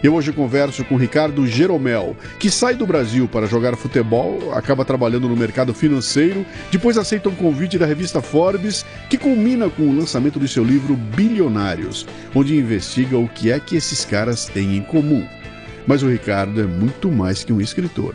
Eu hoje converso com Ricardo Jeromel, que sai do Brasil para jogar futebol, acaba trabalhando no mercado financeiro, depois aceita um convite da revista Forbes, que culmina com o lançamento do seu livro Bilionários, onde investiga o que é que esses caras têm em comum. Mas o Ricardo é muito mais que um escritor.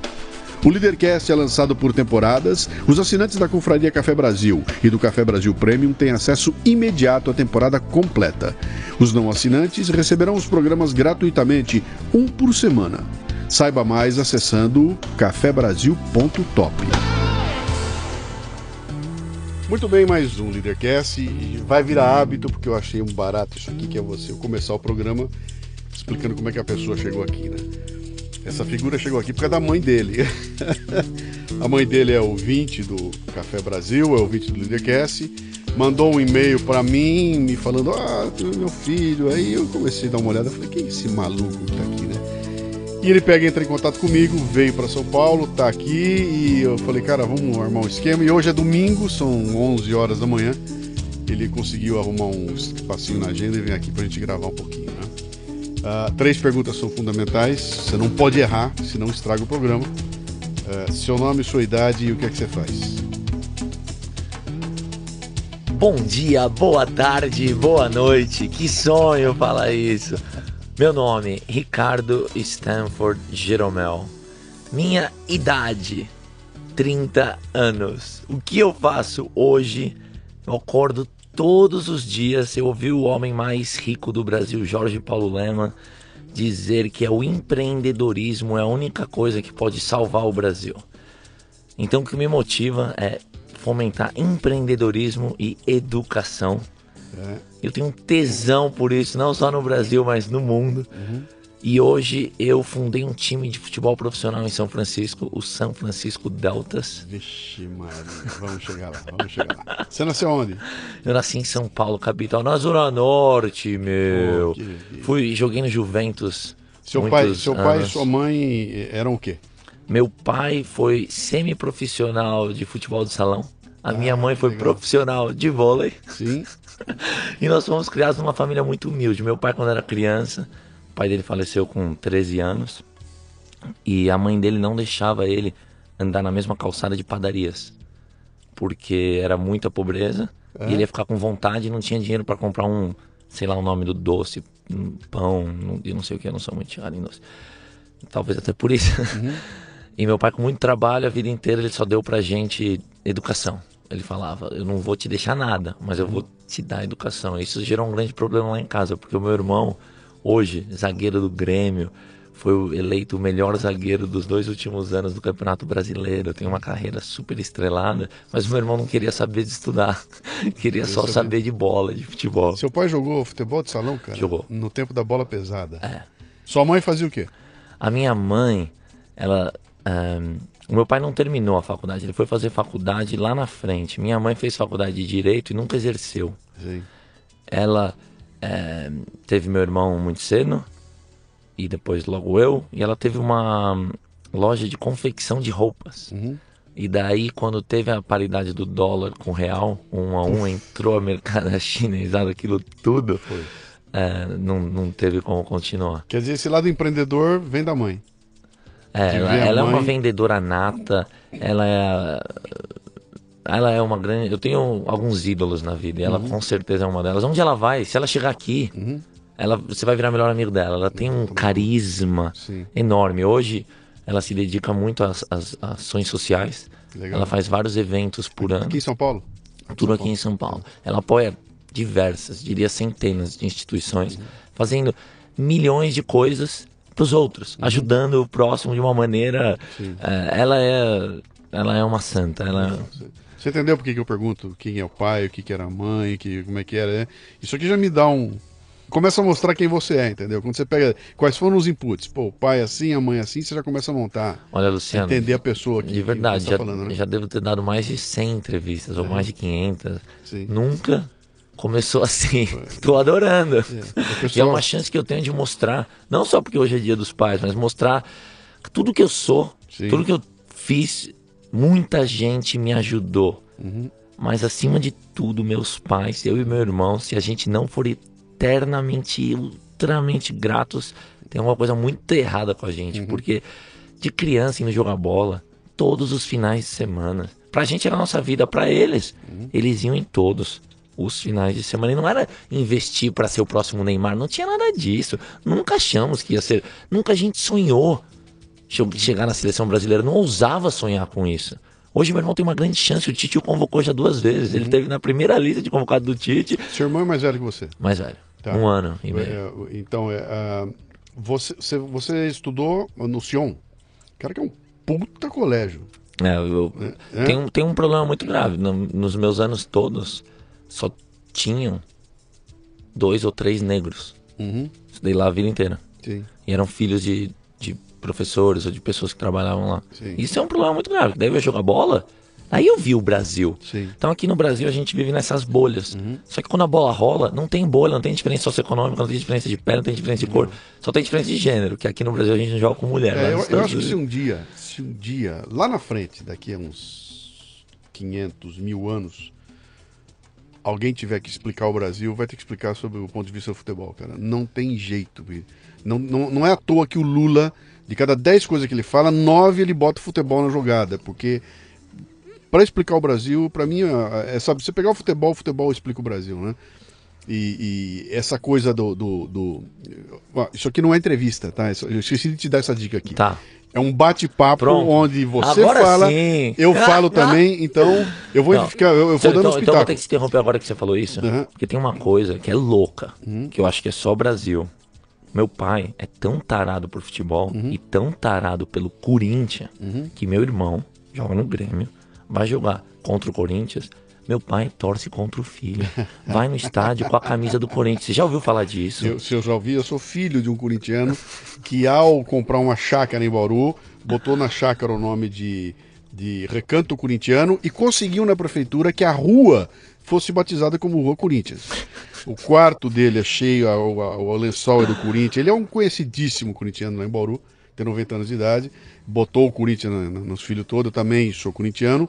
O Leadercast é lançado por temporadas. Os assinantes da Confraria Café Brasil e do Café Brasil Premium têm acesso imediato à temporada completa. Os não assinantes receberão os programas gratuitamente, um por semana. Saiba mais acessando cafebrasil.top. Muito bem, mais um Leadercast vai virar hábito porque eu achei um barato isso aqui que é você começar o programa explicando como é que a pessoa chegou aqui, né? Essa figura chegou aqui por causa da mãe dele. a mãe dele é ouvinte do Café Brasil, é ouvinte do Leadercast. Mandou um e-mail para mim, me falando: Ah, meu filho. Aí eu comecei a dar uma olhada. Falei: Quem é esse maluco que tá aqui, né? E ele pega, entra em contato comigo, veio para São Paulo, tá aqui. E eu falei: Cara, vamos armar um esquema. E hoje é domingo, são 11 horas da manhã. Ele conseguiu arrumar um espacinho na agenda e vem aqui pra gente gravar um pouquinho? Uh, três perguntas são fundamentais. Você não pode errar, senão estraga o programa. Uh, seu nome, sua idade e o que é que você faz. Bom dia, boa tarde, boa noite. Que sonho falar isso. Meu nome, Ricardo Stanford Jeromel. Minha idade, 30 anos. O que eu faço hoje? Eu acordo todos os dias eu ouvi o homem mais rico do Brasil, Jorge Paulo Lema, dizer que é o empreendedorismo é a única coisa que pode salvar o Brasil. Então o que me motiva é fomentar empreendedorismo e educação. É. Eu tenho um tesão por isso, não só no Brasil, mas no mundo. Uhum. E hoje eu fundei um time de futebol profissional em São Francisco, o São Francisco Deltas. Vixe, Maria, vamos chegar lá, vamos chegar lá. Você nasceu onde? Eu nasci em São Paulo, capital, na Zona Norte, meu. Oh, Fui, joguei no Juventus. Seu pai, seu pai e sua mãe eram o quê? Meu pai foi semi-profissional de futebol de salão. A ah, minha mãe foi legal. profissional de vôlei. Sim. e nós fomos criados numa família muito humilde. Meu pai, quando era criança, pai dele faleceu com 13 anos e a mãe dele não deixava ele andar na mesma calçada de padarias porque era muita pobreza é. e ele ia ficar com vontade e não tinha dinheiro para comprar um, sei lá o nome do doce, um pão, e não sei o que, eu não sou muito chegado em doce. Talvez até por isso. Uhum. e meu pai com muito trabalho a vida inteira ele só deu pra gente educação. Ele falava, eu não vou te deixar nada, mas eu vou te dar educação. Isso gerou um grande problema lá em casa, porque o meu irmão hoje, zagueiro do Grêmio, foi eleito o melhor zagueiro dos dois últimos anos do Campeonato Brasileiro. Tem uma carreira super estrelada, mas meu irmão não queria saber de estudar, queria só saber de bola, de futebol. Seu pai jogou futebol de salão, cara? Jogou. No tempo da bola pesada. É. Sua mãe fazia o quê? A minha mãe, ela. Um, o meu pai não terminou a faculdade, ele foi fazer faculdade lá na frente. Minha mãe fez faculdade de direito e nunca exerceu. Sim. Ela é, teve meu irmão muito cedo e depois logo eu. E ela teve uma loja de confecção de roupas. Uhum. E daí, quando teve a paridade do dólar com o real, um a um, entrou a mercado chinesada, aquilo tudo, é, não, não teve como continuar. Quer dizer, esse lado empreendedor vem da mãe. É, ela, ela mãe... é uma vendedora nata, ela é ela é uma grande. Eu tenho alguns ídolos na vida e ela uhum. com certeza é uma delas. Onde ela vai, se ela chegar aqui, uhum. ela, você vai virar melhor amigo dela. Ela tem um carisma Sim. enorme. Hoje ela se dedica muito às, às ações sociais. Legal. Ela faz vários eventos por ano. Aqui em São Paulo? Tudo aqui em São Paulo. Ela apoia diversas, diria centenas de instituições, uhum. fazendo milhões de coisas pros outros, Uhum. ajudando o próximo de uma maneira. é, ela é. Ela é uma santa. Ela, Você entendeu por que, que eu pergunto quem é o pai, o que, que era a mãe, que, como é que era? né? Isso aqui já me dá um. Começa a mostrar quem você é, entendeu? Quando você pega quais foram os inputs, pô, o pai assim, a mãe assim, você já começa a montar, olha, Luciano. entender a pessoa que, De verdade, você já, tá falando, né? já devo ter dado mais de 100 entrevistas, ou mais de 500. Sim. Nunca começou assim. Tô adorando. A E é pessoa- uma chance que eu tenho de mostrar, não só porque hoje é dia dos pais, mas mostrar tudo que eu sou, Sim. tudo que eu fiz, muita gente me ajudou. Uhum. Mas acima de tudo, meus pais, eu e meu irmão, se a gente não for eternamente, ultramente gratos, tem alguma coisa muito errada com a gente. Porque de criança indo jogar bola, todos os finais de semana. Pra gente era a nossa vida, pra eles, eles iam em todos os finais de semana. E não era investir pra ser o próximo Neymar, não tinha nada disso. Nunca achamos que ia ser. Nunca a gente sonhou chegar na seleção brasileira, não ousava sonhar com isso. Hoje meu irmão tem uma grande chance, o Tite o convocou já duas vezes. Ele teve na primeira lista de convocado do Tite, Seu irmão é mais velho que você. mais velho, Tá. um ano e meio. É, então, é, ah, você, você, você estudou no Sion, cara que é um puta colégio. É, eu, É? Tem, um, tem um problema muito grave. No- nos meus anos todos, só tinham dois ou três negros. Uhum. Estudei lá a vida inteira. Sim. E eram filhos de professores ou de pessoas que trabalhavam lá. Sim. Isso é um problema muito grave. Daí eu ia jogar bola, aí eu vi o Brasil. Sim. Uhum. Então aqui no Brasil a gente vive nessas bolhas. Só que quando a bola rola, não tem bolha, não tem diferença socioeconômica, não tem diferença de pele, não tem diferença de cor. Só tem diferença de gênero, que aqui no Brasil a gente não joga com mulher. É, eu, eu acho que se um dia, se um dia, lá na frente, daqui a uns 500 mil anos, alguém tiver que explicar o Brasil, vai ter que explicar sobre o ponto de vista do futebol, cara. Não tem jeito. Não, não, não é à toa que o Lula, de cada 10 coisas que ele fala, 9 ele bota o futebol na jogada, porque para explicar o Brasil, para mim, é, é, sabe, você pegar o futebol, o futebol explica o Brasil, né? E, e essa coisa do, do, do- Isso aqui não é entrevista, tá? Eu esqueci de te dar essa dica aqui. Tá. É um bate-papo onde você Agora fala, sim. eu falo também, então eu vou Não. ficar, eu, eu vou Então, dando então, então vou ter que se interromper agora que você falou isso. Uhum. Porque tem uma coisa que é louca, que eu acho que é só Brasil. Meu pai é tão tarado por futebol Uhum. e tão tarado pelo Corinthians que meu irmão joga no Grêmio, vai jogar contra o Corinthians. Meu pai torce contra o filho. Vai no estádio com a camisa do Corinthians. Você já ouviu falar disso? Eu, se eu já ouvi, eu sou filho de um corintiano que ao comprar uma chácara em Bauru, botou na chácara o nome de, de Recanto Corintiano e conseguiu na prefeitura que a rua fosse batizada como Rua Corinthians. O quarto dele é cheio, a- o, a- o lençol é do Corinthians. Ele é um conhecidíssimo corintiano lá em Bauru, tem 90 anos de idade. Botou o Corinthians nos filhos todos, eu também sou corintiano.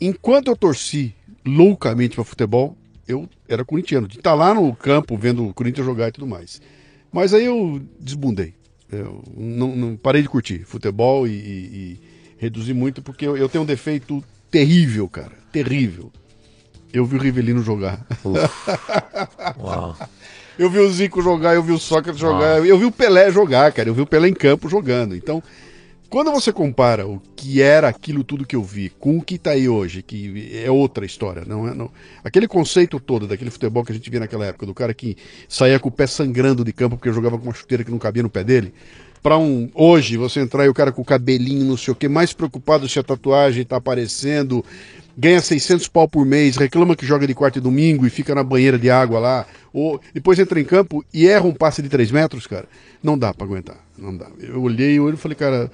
Enquanto eu torci loucamente para futebol, eu era corintiano, de estar lá no campo vendo o Corinthians jogar e tudo mais. Mas aí eu desbundei. Eu não, não- parei de curtir futebol e- e reduzi muito porque eu, eu tenho um defeito terrível, cara. Terrível. Eu vi o Rivelino jogar. Uau. Eu vi o Zico jogar, eu vi o Sócrates jogar, eu vi o Pelé jogar, cara. Eu vi o Pelé em campo jogando. Então, quando você compara o que era aquilo tudo que eu vi com o que tá aí hoje, que é outra história, não é? Não. Aquele conceito todo daquele futebol que a gente via naquela época, do cara que saía com o pé sangrando de campo porque jogava com uma chuteira que não cabia no pé dele. Pra um hoje você entrar e o cara com o cabelinho, não sei o que, mais preocupado se a tatuagem tá aparecendo, ganha 600 pau por mês, reclama que joga de quarta e domingo e fica na banheira de água lá, ou depois entra em campo e erra um passe de 3 metros, cara, não dá pra aguentar, não dá. Eu olhei o olho e falei, cara,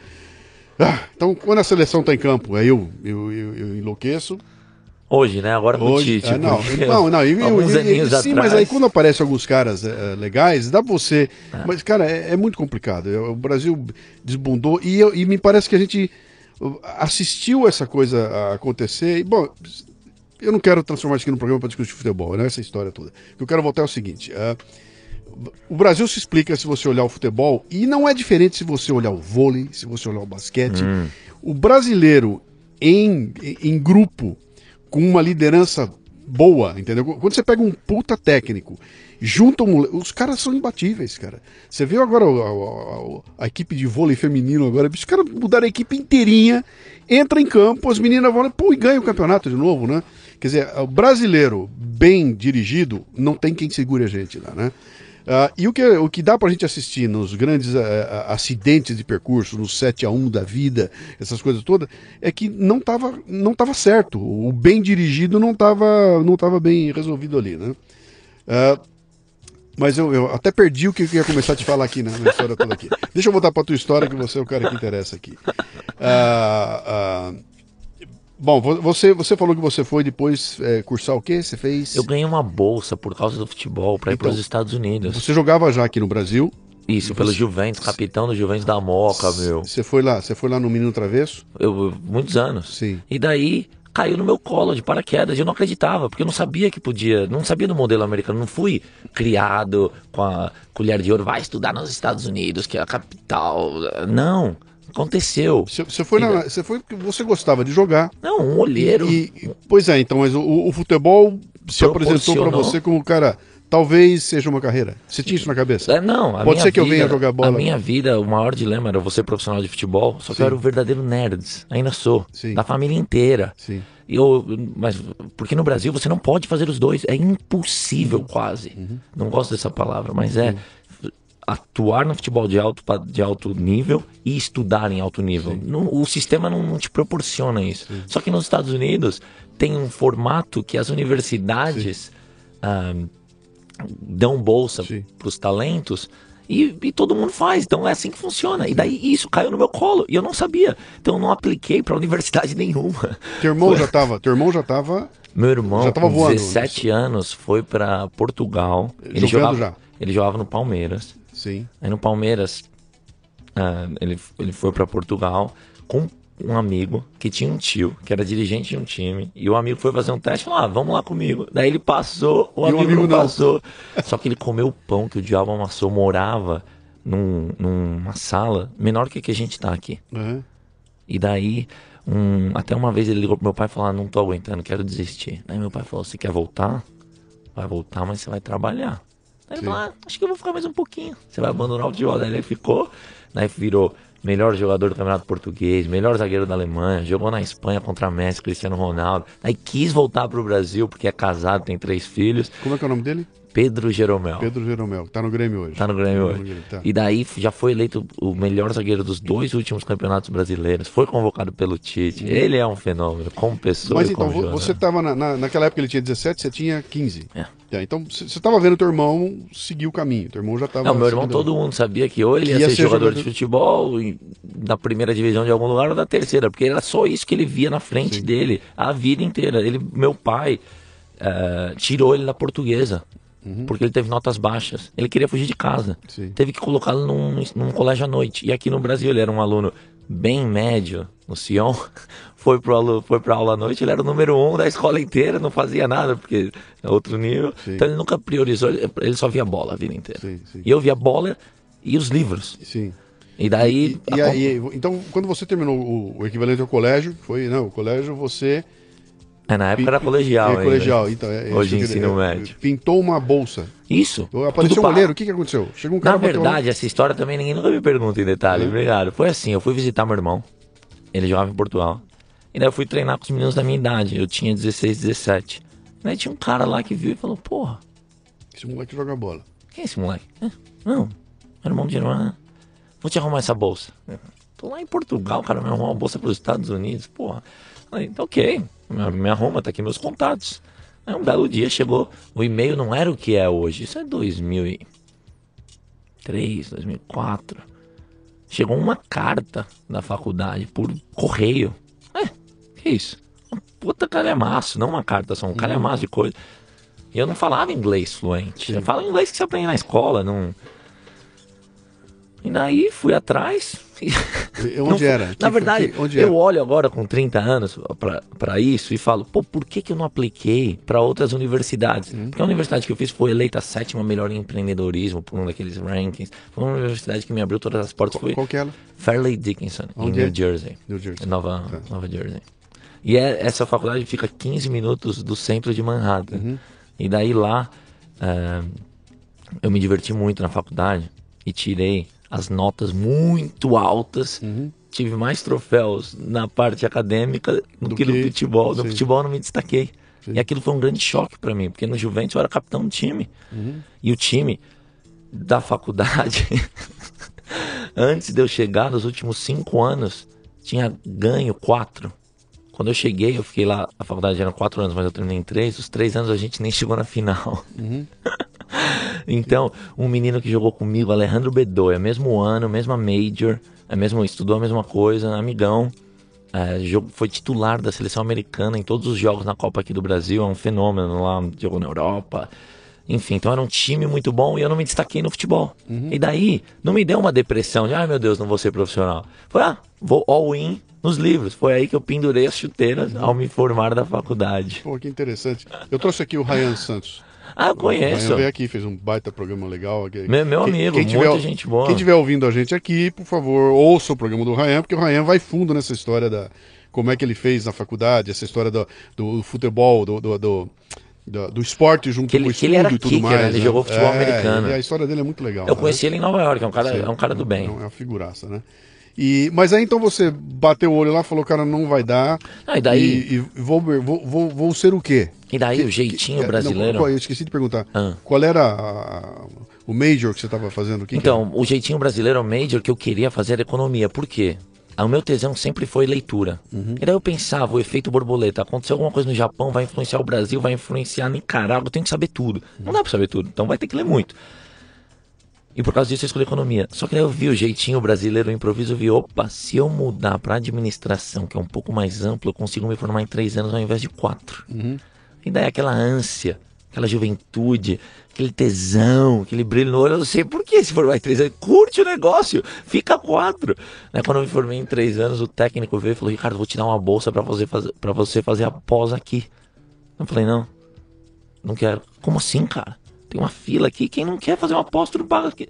ah, então quando a seleção tá em campo, aí eu, eu, eu, eu enlouqueço. Hoje, né? Agora com o Hoje, Tite. ah, não, porque não, não, e, alguns e- e- sim, atrás. mas aí quando aparecem alguns caras eh, legais, dá pra você. Mas, cara, é, é muito complicado. Eu- O Brasil desbundou e, eu- e me parece que a gente uh, assistiu essa coisa acontecer. E, bom, eu não quero transformar isso aqui num programa para discutir futebol, não é essa história toda. O que eu quero voltar é o seguinte: ah, o Brasil se explica se você olhar o futebol, e não é diferente se você olhar o vôlei, se você olhar o basquete. O brasileiro em, em grupo, com uma liderança boa, entendeu? Quando você pega um puta técnico, junta um, os caras são imbatíveis, cara. Você viu agora o- a, a- a equipe de vôlei feminino agora, os caras mudaram a equipe inteirinha, entra em campo, as meninas vão pô, e ganham o campeonato de novo, né? Quer dizer, o brasileiro bem dirigido, não tem quem segure a gente lá, né? Ah, e o que, o que dá pra gente assistir nos grandes ah, acidentes de percurso, no 7 a 1 da vida, essas coisas todas, é que não tava, não tava certo. O bem dirigido não tava, não tava bem resolvido ali, né? Ah, mas eu, eu até perdi o que eu ia começar a te falar aqui na, na história toda aqui. Deixa eu voltar pra tua história, que você é o cara que interessa aqui. Ah, bom, vo- você, você falou que você foi depois é, cursar o quê? Você fez. Eu ganhei uma bolsa por causa do futebol pra ir Então, pros Estados Unidos. Você jogava já aqui no Brasil. Isso, pelo Juventus, capitão do Juventus da Moca, meu. Você foi lá, você foi lá no Menino Travesso? Eu, muitos anos. Sim. E daí caiu no meu colo de paraquedas. Eu não acreditava, porque eu não sabia que podia. Não sabia do modelo americano. Não fui criado com a colher de ouro. Vai estudar nos Estados Unidos, que é a capital. Não. Aconteceu. Você, você foi na, você foi porque você gostava de jogar. Não, um olheiro. E, e- pois é, então, mas o, o futebol se apresentou para você como, cara, talvez seja uma carreira. Você tinha isso na cabeça? É, não, a Pode ser que eu vida- venha jogar bola. A minha vida, o maior dilema era você profissional de futebol, só que Sim. eu era o verdadeiro nerds. Ainda sou. Sim. Da família inteira. Sim. E Eu, mas porque no Brasil você não pode fazer os dois, é Uhum. impossível quase. Não gosto dessa palavra, mas é atuar no futebol de alto de alto nível e estudar em alto nível. Não- o sistema não, não te proporciona isso. Só que nos Estados Unidos tem um formato que as universidades ah, dão bolsa Sim. para os talentos. E, e todo mundo faz, então é assim que funciona. E daí isso caiu no meu colo e eu não sabia. Então eu não apliquei para universidade nenhuma. Teu irmão já tava, teu irmão já tava Meu irmão, Já tava com voando. 17 anos, foi pra Portugal. Ele Jogando jogava, já? ele jogava no Palmeiras. Sim. Aí no Palmeiras, ah, ele, ele foi pra Portugal com um amigo que tinha um tio, que era dirigente de um time. E o amigo foi fazer um teste e falou: ah, vamos lá comigo. Daí ele passou, o E o amigo, amigo não não. passou. Só que ele comeu o pão que o diabo amassou, morava num- numa sala menor que a que a gente tá aqui. Aham. E daí, um, até uma vez ele ligou pro meu pai e falou: ah, não tô aguentando, quero desistir. Daí meu pai falou: você quer voltar? Vai voltar, mas você vai trabalhar. Daí ele falou: ah, acho que eu vou ficar mais um pouquinho. Você vai abandonar o futebol. Daí ele ficou, daí virou melhor jogador do Campeonato Português, melhor zagueiro da Alemanha, jogou na Espanha contra Messi, Cristiano Ronaldo. Aí quis voltar pro Brasil porque é casado, tem três filhos. Como é que é o nome dele? Pedro Jeromel. Pedro Jeromel, que tá no Grêmio hoje. Tá no Grêmio Tá hoje. no Grêmio, tá. E daí já foi eleito o melhor zagueiro dos dois últimos campeonatos brasileiros. Foi convocado pelo Tite. Ele é um fenômeno, como pessoa Mas então, você tava na, na- naquela época ele tinha 17, você tinha 15. É. Tá, então você tava vendo teu irmão seguir o caminho. Teu irmão já tava. Não, meu irmão, todo mundo sabia que ou ele ia, ia ser, ser jogador, jogador- de futebol da primeira divisão de algum lugar ou da terceira, porque era só isso que ele via na frente Sim. dele a vida inteira. Ele, meu pai eh, tirou ele da portuguesa. Porque ele teve notas baixas. Ele queria fugir de casa. Uhum. Sim. Teve que colocá-lo num, num colégio à noite. E aqui no Brasil ele era um aluno bem médio, no Sion. Foi pro alu- foi pra aula à noite, ele era o número um da escola inteira, não fazia nada, porque é outro nível. Sim. Então ele nunca priorizou, ele só via bola a vida inteira. Sim, sim. E eu via bola e os livros. Sim. E daí. E, e aí, então, quando você terminou o, o equivalente ao colégio, foi, não, o colégio você. É, na época era colegial. É, ainda. colegial, então. É, é Hoje ensino é, médio. Pintou uma bolsa. Isso. Apareceu tudo um olheiro, o que, que aconteceu? Chegou um cara Na verdade, essa história também ninguém nunca me pergunta em detalhe. É. Obrigado. Foi assim, eu fui visitar meu irmão. Ele jogava em Portugal. E daí eu fui treinar com os meninos da minha idade. Eu tinha 16, 17. E daí tinha um cara lá que viu e falou, porra, Esse moleque joga bola. quem é esse moleque? "É, não, meu irmão de irmã. Vou te arrumar essa bolsa. Tô lá em Portugal, cara, me arrumou uma bolsa pros Estados Unidos, porra. Falei, tá ok, me arruma, tá aqui meus contatos. Aí um belo dia chegou, o e-mail não era o que é hoje, isso é 2003, 2004. Chegou uma carta da faculdade por correio. É, que isso? Um puta calhamaço, não uma carta só, um calhamaço de coisa. E eu não falava inglês fluente. Eu falo inglês que você aprende na escola, não. E daí fui atrás. e- não Onde era? Na verdade, que- onde eu olho agora com 30 anos pra isso e falo, pô, por que, que eu não apliquei pra outras universidades? Uhum. Porque a universidade que eu fiz foi eleita a sétima melhor em empreendedorismo por um daqueles rankings. Foi uma universidade que me abriu todas as portas. Foi Qual que era? Fairleigh Dickinson, em Onde New é? Jersey. New Jersey. Nova, Tá. Nova Jersey. E é- essa faculdade fica 15 minutos do centro de Manhattan. Uhum. E daí lá, eh, eu me diverti muito na faculdade e tirei as notas muito altas. Uhum. Tive mais troféus na parte acadêmica do, Do que, no que- futebol. No sim. futebol eu não me destaquei. Sim. E aquilo foi um grande choque pra mim, porque no Juventus eu era capitão do time. Uhum. E o time da faculdade, antes de eu chegar, nos últimos cinco anos, tinha ganho quatro. Quando eu cheguei, eu fiquei lá, a faculdade era quatro anos, mas eu terminei em três. Os três anos a gente nem chegou na final. Uhum. então, um menino que jogou comigo, Alejandro Bedoya, mesmo ano, mesma major, é mesmo, estudou a mesma coisa, amigão. É, foi titular da seleção americana em todos os jogos na Copa aqui do Brasil, é um fenômeno lá, jogou na Europa. Enfim, então era um time muito bom e eu não me destaquei no futebol. Uhum. E daí, não me deu uma depressão de, ai meu Deus, não vou ser profissional. Foi, ah, vou all-in nos livros. Foi aí que eu pendurei as chuteiras ao me formar da faculdade. Pô, que interessante. Eu trouxe aqui o Ryan Santos. Ah, eu conheço. Veio aqui, fez um baita programa legal. Meu, meu amigo, quem, quem muita tiver, gente boa. Quem estiver ouvindo a gente aqui, por favor, ouça o programa do Ryan, porque o Ryan vai fundo nessa história da como é que ele fez na faculdade, essa história do, do futebol, do, do, do do, do, esporte junto que ele, com o estudo e tudo kicker, mais. Né? Ele né? jogou futebol é, americano. a história dele é muito legal. Eu né? conheci ele em Nova York, é um cara, é um cara do bem. É uma figuraça, né? E, mas aí então você bateu o olho lá, falou, cara, não vai dar. Ah, e daí? E, e vou, vou, vou, vou, ser o quê? E daí que, o jeitinho que, brasileiro? Não, eu esqueci de perguntar. Ah. Qual era a, o major que você estava fazendo? Que então, o jeitinho brasileiro, o major que eu queria fazer era economia. Por quê? O meu tesão sempre foi leitura. Uhum. E daí eu pensava, o efeito borboleta, aconteceu alguma coisa no Japão, vai influenciar o Brasil, vai influenciar Nicarágua, eu tenho que saber tudo. Uhum. Não dá pra saber tudo, então vai ter que ler muito. E por causa disso eu escolhi economia. Só que daí eu vi o jeitinho brasileiro, o improviso, eu vi, opa, se eu mudar para administração, que é um pouco mais amplo, eu consigo me formar em três anos ao invés de quatro. Uhum. E daí aquela ânsia, aquela juventude, aquele tesão, aquele brilho no olho, eu não sei por que se formar em três anos. Curte o negócio, fica quatro. Né, quando eu me formei em três anos, o técnico veio e falou, Ricardo, vou te dar uma bolsa para você, fazer, pra você fazer a pós aqui. Eu falei, não, não quero. Como assim, cara? Tem uma fila aqui, quem não quer fazer uma aposta não paga aqui.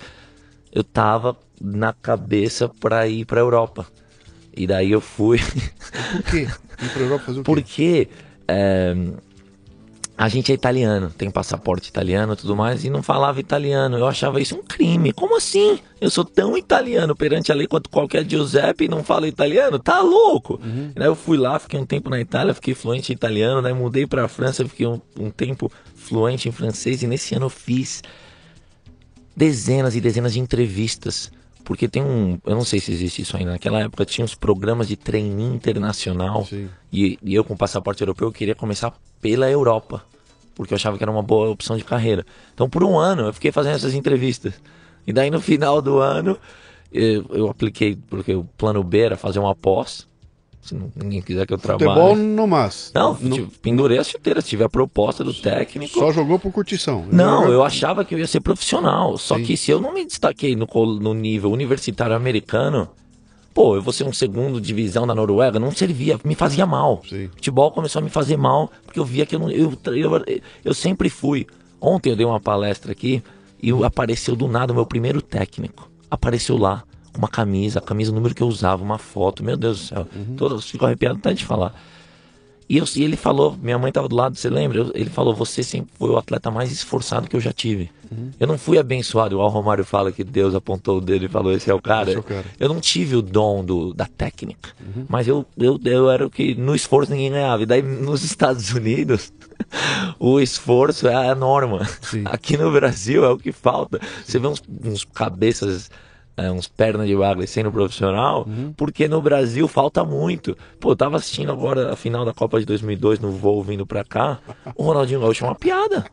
Eu tava na cabeça para ir pra Europa. E daí eu fui. Por quê? Ir pra Europa fazer o quê? Porque é, a gente é italiano, tem passaporte italiano e tudo mais, e não falava italiano. Eu achava isso um crime. Como assim? Eu sou tão italiano perante a lei quanto qualquer Giuseppe e não falo italiano? Tá louco? Uhum. Daí eu fui lá, fiquei um tempo na Itália, fiquei fluente em italiano, daí mudei pra França, fiquei um, um tempo fluente em francês e nesse ano eu fiz dezenas e dezenas de entrevistas. Porque tem um. Eu não sei se existe isso ainda. Naquela época tinha uns programas de treino internacional. E, e, eu, com passaporte europeu, eu queria começar pela Europa. Porque eu achava que era uma boa opção de carreira. Então, por um ano, eu fiquei fazendo essas entrevistas. E daí, no final do ano, eu, eu apliquei. Porque o plano B era fazer uma pós. Se ninguém quiser que eu trabalhe. Futebol no mas. Não, no... pendurei as chuteiras, tive a proposta do técnico. Só jogou por curtição. Não, eu achava que eu ia ser profissional. Só Sim. que se eu não me destaquei no, no nível universitário americano, pô, eu vou ser um segundo divisão da Noruega, não servia, me fazia mal. Sim. Futebol começou a me fazer mal, porque eu via que eu não. Eu, eu, eu sempre fui. Ontem eu dei uma palestra aqui e apareceu do nada o meu primeiro técnico. Apareceu lá uma camisa, a camisa, o número que eu usava, uma foto, meu Deus do céu. Uhum. Todos ficam arrepiados até de falar. E, eu, e ele falou, minha mãe estava do lado, você lembra? Eu, ele falou, você sempre foi o atleta mais esforçado que eu já tive. Uhum. Eu não fui abençoado, igual o Romário fala que Deus apontou o dedo e falou, esse é o cara. É o cara. Eu não tive o dom do, da técnica, uhum. mas eu, eu, eu era o que no esforço ninguém ganhava. E daí nos Estados Unidos, o esforço é a norma. Sim. Aqui no Brasil é o que falta. Você vê uns, uns cabeças é, uns pernas de bagre sendo profissional, uhum. porque no Brasil falta muito. Pô, eu tava assistindo agora a final da Copa de 2002 no voo vindo pra cá, o Ronaldinho Gaúcho é uma piada.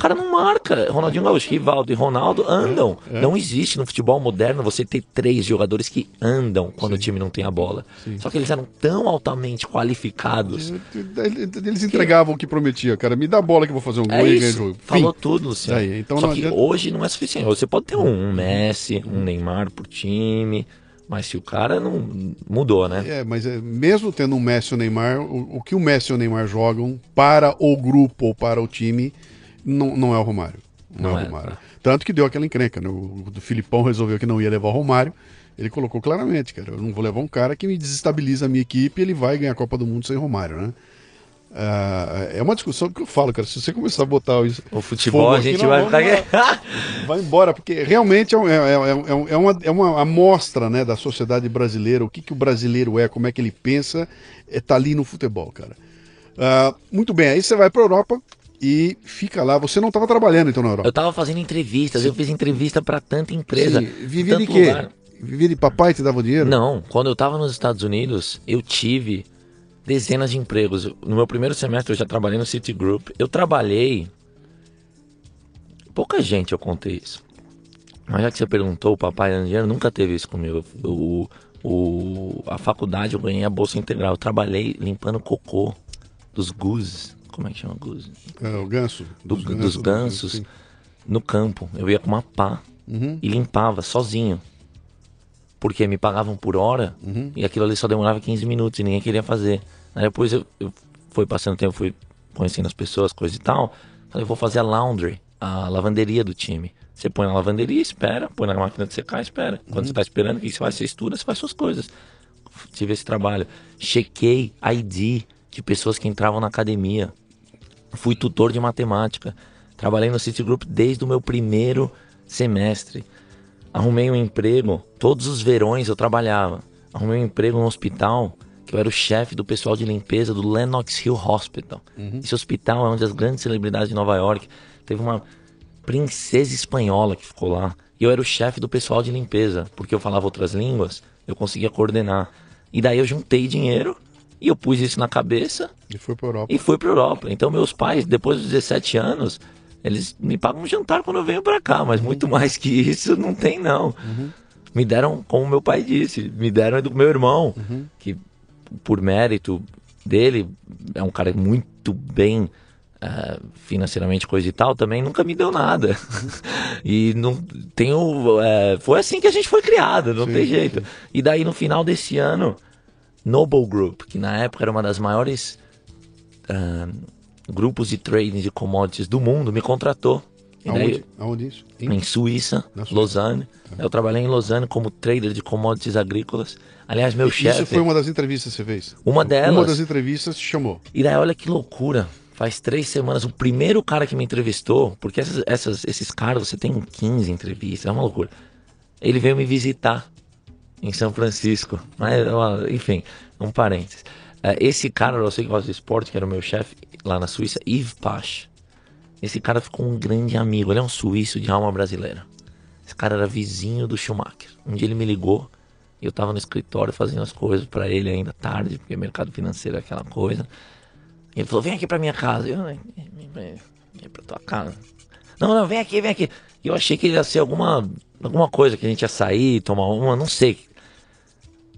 O cara não marca. Ronaldinho Gaúcho, Rivaldo e Ronaldo andam. É, é. Não existe no futebol moderno você ter três jogadores que andam quando Sim. o time não tem a bola. Sim. Só que eles eram tão altamente qualificados. Eles entregavam que... o que prometia, cara. Me dá a bola que eu vou fazer um é gol e ganhar jogo. Falou Fim. tudo, Luciano. Aí, então Só que adianta... hoje não é suficiente. Você pode ter um, um Messi, um Neymar por time. Mas se o cara não mudou, né? É, mas é, mesmo tendo um Messi e o Neymar, o, o, que o Messi e o Neymar jogam para o grupo ou para o time não, não é o Romário. Não, não é o Romário. É, Tanto que deu aquela encrenca, né? O, o Filipão resolveu que não ia levar o Romário. Ele colocou claramente, cara, eu não vou levar um cara que me desestabiliza a minha equipe e ele vai ganhar a Copa do Mundo sem Romário, né? Uh, é uma discussão que eu falo, cara. Se você começar a botar isso, o futebol, a gente vai ficar. vai embora, porque realmente é, é, é, é, uma, é uma amostra né, da sociedade brasileira, o que, que o brasileiro é, como é que ele pensa, é tá ali no futebol, cara. Uh, muito bem, aí você vai para a Europa, e fica lá. Você não estava trabalhando então na Europa? Eu tava fazendo entrevistas, eu fiz entrevista para tanta empresa. Sim, Vivia de quê? lugar. Vivia de papai te dava dinheiro? Não, quando eu tava nos Estados Unidos, eu tive dezenas de empregos. No meu primeiro semestre eu já trabalhei no Citigroup. Eu trabalhei. Pouca gente eu contei isso. Mas já que você perguntou, o papai dando dinheiro nunca teve isso comigo. O, o, a faculdade eu ganhei a bolsa integral. Eu trabalhei limpando cocô dos gooses. Como é que chama? É, o ganso. Do- dos gansos sim. no campo. Eu ia com uma pá Uhum. e limpava sozinho. Porque me pagavam por hora Uhum. e aquilo ali só demorava 15 minutos e ninguém queria fazer. Aí depois eu, eu fui passando tempo, fui conhecendo as pessoas, coisa e tal. Falei, vou fazer a laundry, a lavanderia do time. Você põe na lavanderia, espera, põe na máquina de secar, espera. Quando você tá esperando, o que você faz? Você estuda, você faz suas coisas. Tive esse trabalho. Chequei ID de pessoas que entravam na academia. Fui tutor de matemática. Trabalhei no Citigroup desde o meu primeiro semestre. Arrumei um emprego, todos os verões eu trabalhava. Arrumei um emprego no hospital, que eu era o chefe do pessoal de limpeza do Lenox Hill Hospital. Esse hospital é uma das grandes celebridades de Nova York. Teve uma princesa espanhola que ficou lá. E eu era o chefe do pessoal de limpeza, porque eu falava outras línguas, eu conseguia coordenar. E daí eu juntei dinheiro e eu pus isso na cabeça E foi pra Europa. e fui para Europa. Então meus pais, depois dos 17 anos, eles me pagam um jantar quando eu venho para cá, mas muito mais que isso não tem não. Me deram, como meu pai disse, me deram do meu irmão, que por mérito dele é um cara muito bem eh, financeiramente coisa e tal, também nunca me deu nada. e não tenho, eh, foi assim que a gente foi criado, não Sim, tem jeito. E daí no final desse ano, Noble Group, que na época era uma das maiores ah, grupos de trading de commodities do mundo, me contratou. E daí, Aonde? Aonde isso? Em- em Suíça, Suíça. Lausanne. Eu trabalhei em Lausanne como trader de commodities agrícolas. Aliás, meu chefe. Isso foi uma das entrevistas que você fez? Uma delas. Uma das entrevistas te chamou. E daí, olha que loucura. Faz três semanas, o primeiro cara que me entrevistou, porque essas, essas- esses caras, você tem 15 entrevistas, é uma loucura. Ele veio me visitar em São Francisco. Mas, enfim, um parênteses. É, Esse cara, eu sei que gosta de esporte, que era o meu chefe lá na Suíça, Yves Pache. Esse cara ficou um grande amigo. Ele é um suíço de alma brasileira. Esse cara era vizinho do Schumacher. Um dia ele me ligou. e Eu tava no escritório fazendo as coisas pra ele ainda tarde, porque mercado financeiro é aquela coisa. Ele falou: vem aqui pra minha casa. Eu, "Vem, vem, vem, vem pra tua casa. Não, não, vem aqui, vem aqui. E eu achei que ia ser alguma, alguma coisa que a gente ia sair, tomar uma, não sei.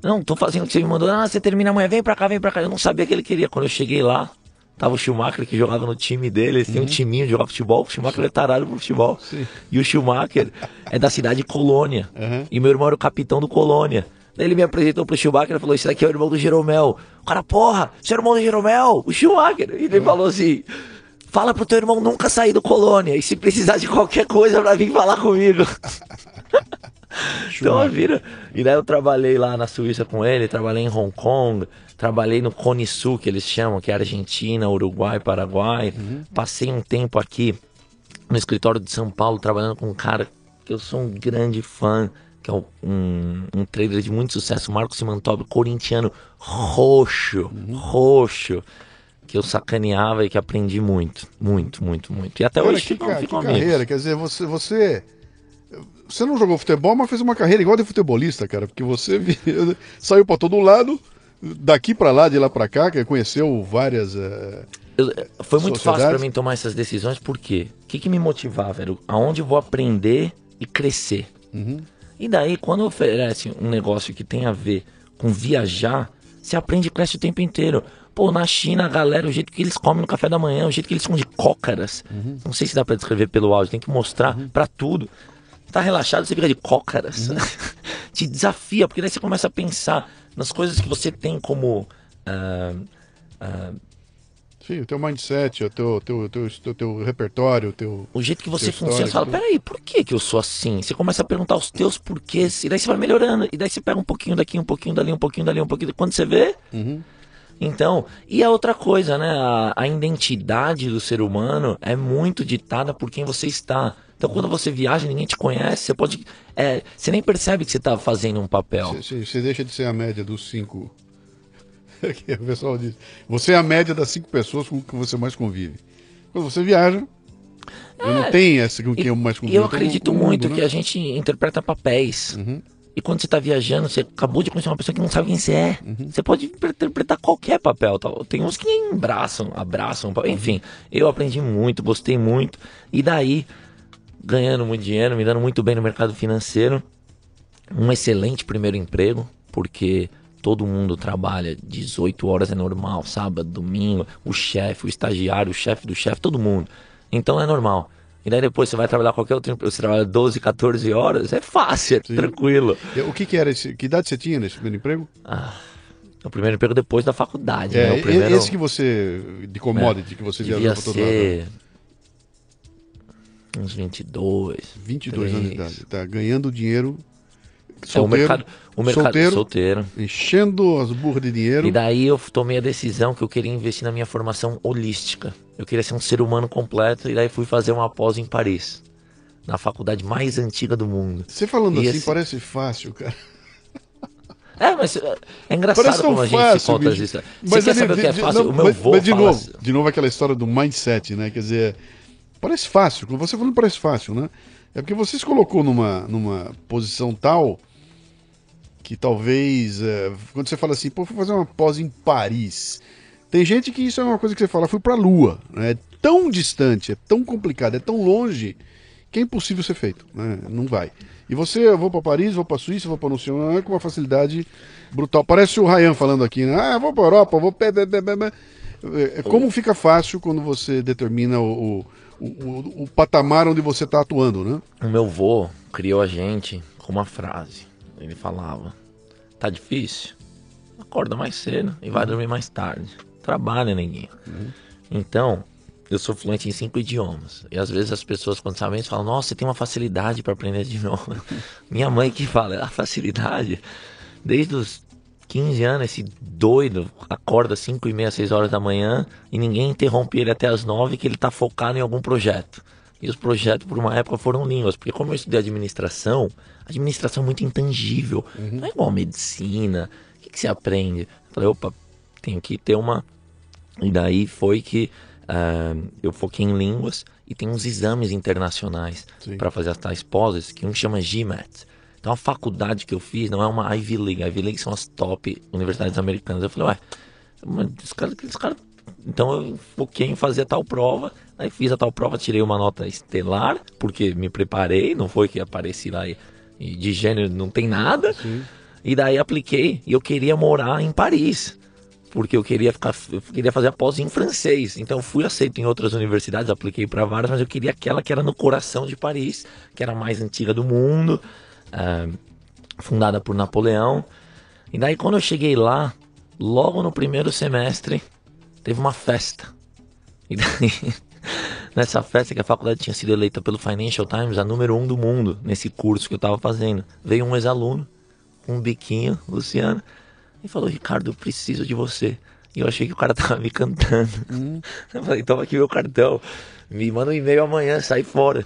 Não, tô fazendo o que você me mandou. Ah, você termina amanhã, vem pra cá, vem pra cá. Eu não sabia que ele queria. Quando eu cheguei lá, tava o Schumacher que jogava no time dele. Eles têm um timinho de jogar futebol. O Schumacher é tarado pro futebol. E o Schumacher é da cidade de Colônia. Uhum. E meu irmão era o capitão do Colônia. Daí ele me apresentou pro Schumacher e falou: Esse daqui é o irmão do Jeromel. O cara, porra, você é o irmão do Jeromel? O Schumacher. E ele falou assim: Fala pro teu irmão nunca sair do Colônia. E se precisar de qualquer coisa pra vir falar comigo. Então vira. E daí eu trabalhei lá na Suíça com ele, trabalhei em Hong Kong, trabalhei no Cone Sul, que eles chamam, que é Argentina, Uruguai, Paraguai. Passei um tempo aqui no escritório de São Paulo trabalhando com um cara que eu sou um grande fã, que é um, um trader de muito sucesso, Marcos Simantobi, corintiano, roxo, roxo. Que eu sacaneava e que aprendi muito, muito, muito, muito. E até Olha, hoje que, ficam, ca- que amigos. carreira, quer dizer, você, você. Você não jogou futebol, mas fez uma carreira igual de futebolista, cara, porque você saiu pra todo lado, daqui pra lá, de lá pra cá, que conheceu várias. eh, Eu- foi muito fácil pra mim tomar essas decisões, por quê? O que, que me motivava? Era aonde eu vou aprender e crescer. E daí, quando oferece um negócio que tem a ver com viajar, você aprende e cresce o tempo inteiro. Pô, na China, a galera, o jeito que eles comem no café da manhã, o jeito que eles são de cócaras. Não sei se dá pra descrever pelo áudio, tem que mostrar pra tudo. Tá relaxado, você fica de cócaras. Te desafia, porque daí você começa a pensar nas coisas que você tem como. ah, ah, Sim, o teu mindset, o teu, teu, teu, teu, teu repertório, o teu. O jeito que você funciona, você fala, peraí, por que, que eu sou assim? Você começa a perguntar os teus porquês, e daí você vai melhorando, e daí você pega um pouquinho daqui, um pouquinho dali, um pouquinho dali, um pouquinho. Quando você vê. Então, e a outra coisa, né? A, a identidade do ser humano é muito ditada por quem você está. Então, quando você viaja, ninguém te conhece, você pode. é, você nem percebe que você está fazendo um papel. Você, você deixa de ser a média dos cinco. o pessoal diz. Você é a média das cinco pessoas com que você mais convive. Quando você viaja, eu não tem essa com quem eu mais convivo, eu acredito mundo, muito né? que a gente interpreta papéis. Uhum. E quando você tá viajando, você acabou de conhecer uma pessoa que não sabe quem você é. Uhum. Você pode interpretar qualquer papel. Tal. Tem uns que abraçam, abraçam. Enfim, eu aprendi muito, gostei muito. E daí, ganhando muito dinheiro, me dando muito bem no mercado financeiro. Um excelente primeiro emprego, porque todo mundo trabalha 18 horas é normal, sábado, domingo, o chefe, o estagiário, o chefe do chefe, todo mundo. Então é normal. E daí depois você vai trabalhar qualquer outro emprego, você trabalha 12, 14 horas, é fácil, é Sim. tranquilo. O que que era esse? Que idade você tinha nesse primeiro emprego? Ah, o primeiro emprego depois da faculdade, né? É, O primeiro esse que você, de commodity, que você devia pra todo lado. ser uns 22. 22 anos de 3. idade. Tá ganhando dinheiro, É, o solteiro, mercado, o mercado solteiro, solteiro. enchendo as burras de dinheiro. E daí eu tomei a decisão que eu queria investir na minha formação holística. Eu queria ser um ser humano completo e daí fui fazer uma pós em Paris, na faculdade mais antiga do mundo. Você falando E assim esse- parece fácil, cara. É, mas é, é engraçado Parece como a gente fácil, se conta bicho. Mas Você quer ele- saber o que é de- fácil? não, o meu mas- vô mas de fala novo, assim- de novo aquela história do mindset, né? Quer dizer, parece fácil. Quando você falando parece fácil, né? É porque você se colocou numa, numa posição tal que talvez é, quando você fala assim, pô, fui fazer uma pós em Paris. Tem gente que isso é uma coisa que você fala, fui pra Lua, né? É tão distante, é tão complicado, é tão longe que é impossível ser feito, né? Não vai. E você, eu vou pra Paris, vou pra Suíça, vou pra não onde, com uma facilidade brutal. Parece o Ryan falando aqui, né? Ah, vou pra Europa, vou... É, é como fica fácil quando você determina o, o, o, o patamar onde você está atuando, né? O meu vô criou a gente com uma frase. Ele falava: Tá difícil? Acorda mais cedo e vai dormir mais tarde. Trabalha, neguinho. Então, eu sou fluente em cinco idiomas. E às vezes as pessoas, quando sabem isso, falam: Nossa, você tem uma facilidade para aprender de novo. Minha mãe que fala: A facilidade, desde os 15 anos, esse doido acorda 5 e meia, 6 horas da manhã e ninguém interrompe ele até as 9 que ele tá focado em algum projeto. E os projetos, por uma época, foram línguas. Porque como eu estudei administração, administração é muito intangível. Não é igual medicina. O que, que você aprende? Eu falei, opa, tenho que ter uma... E daí foi que ah, eu foquei em línguas e tem uns exames internacionais para fazer as tais poses, que um chama GMAT. Então a faculdade que eu fiz não é uma Ivy League. A Ivy League são as top universidades americanas. Eu falei, ué, os caras, caras. Então eu foquei em fazer a tal prova. Aí fiz a tal prova, tirei uma nota estelar, porque me preparei, não foi que apareci lá e, e de gênero não tem nada. E daí apliquei e eu queria morar em Paris. Porque eu queria ficar, eu queria fazer a pós em francês. Então fui aceito em outras universidades, apliquei para várias, mas eu queria aquela que era no coração de Paris, que era a mais antiga do mundo, ah, fundada por Napoleão. E daí quando eu cheguei lá, logo no primeiro semestre, teve uma festa. E daí, nessa festa que a faculdade tinha sido eleita pelo Financial Times a número um do mundo nesse curso que eu tava fazendo, veio um ex-aluno com um biquinho, Luciano, e falou: Ricardo, preciso de você. E eu achei que o cara tava me cantando. Eu falei: toma aqui meu cartão, me manda um e-mail amanhã, sai fora.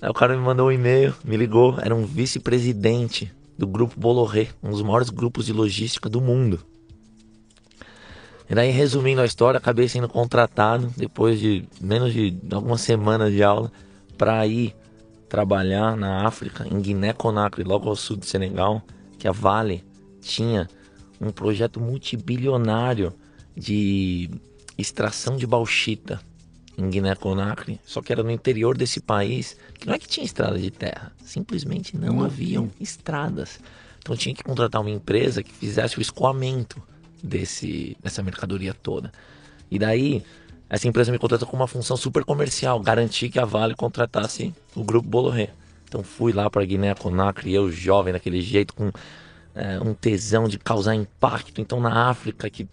Aí o cara me mandou um e-mail, me ligou, era um vice-presidente do grupo Bolloré, um dos maiores grupos de logística do mundo. E daí, resumindo a história, acabei sendo contratado depois de menos de algumas semanas de aula para ir trabalhar na África, em Guiné-Conakry, logo ao sul do Senegal, que a Vale tinha um projeto multibilionário de extração de bauxita em Guiné-Conakry, só que era no interior desse país, que não é que tinha estrada de terra, simplesmente não haviam estradas. Então tinha que contratar uma empresa que fizesse o escoamento desse, dessa mercadoria toda. E daí, essa empresa me contratou com uma função super comercial, garantir que a Vale contratasse o grupo Bolloré. Então fui lá para Guiné-Conakry, eu jovem daquele jeito, com é, um tesão de causar impacto. Então na África, que,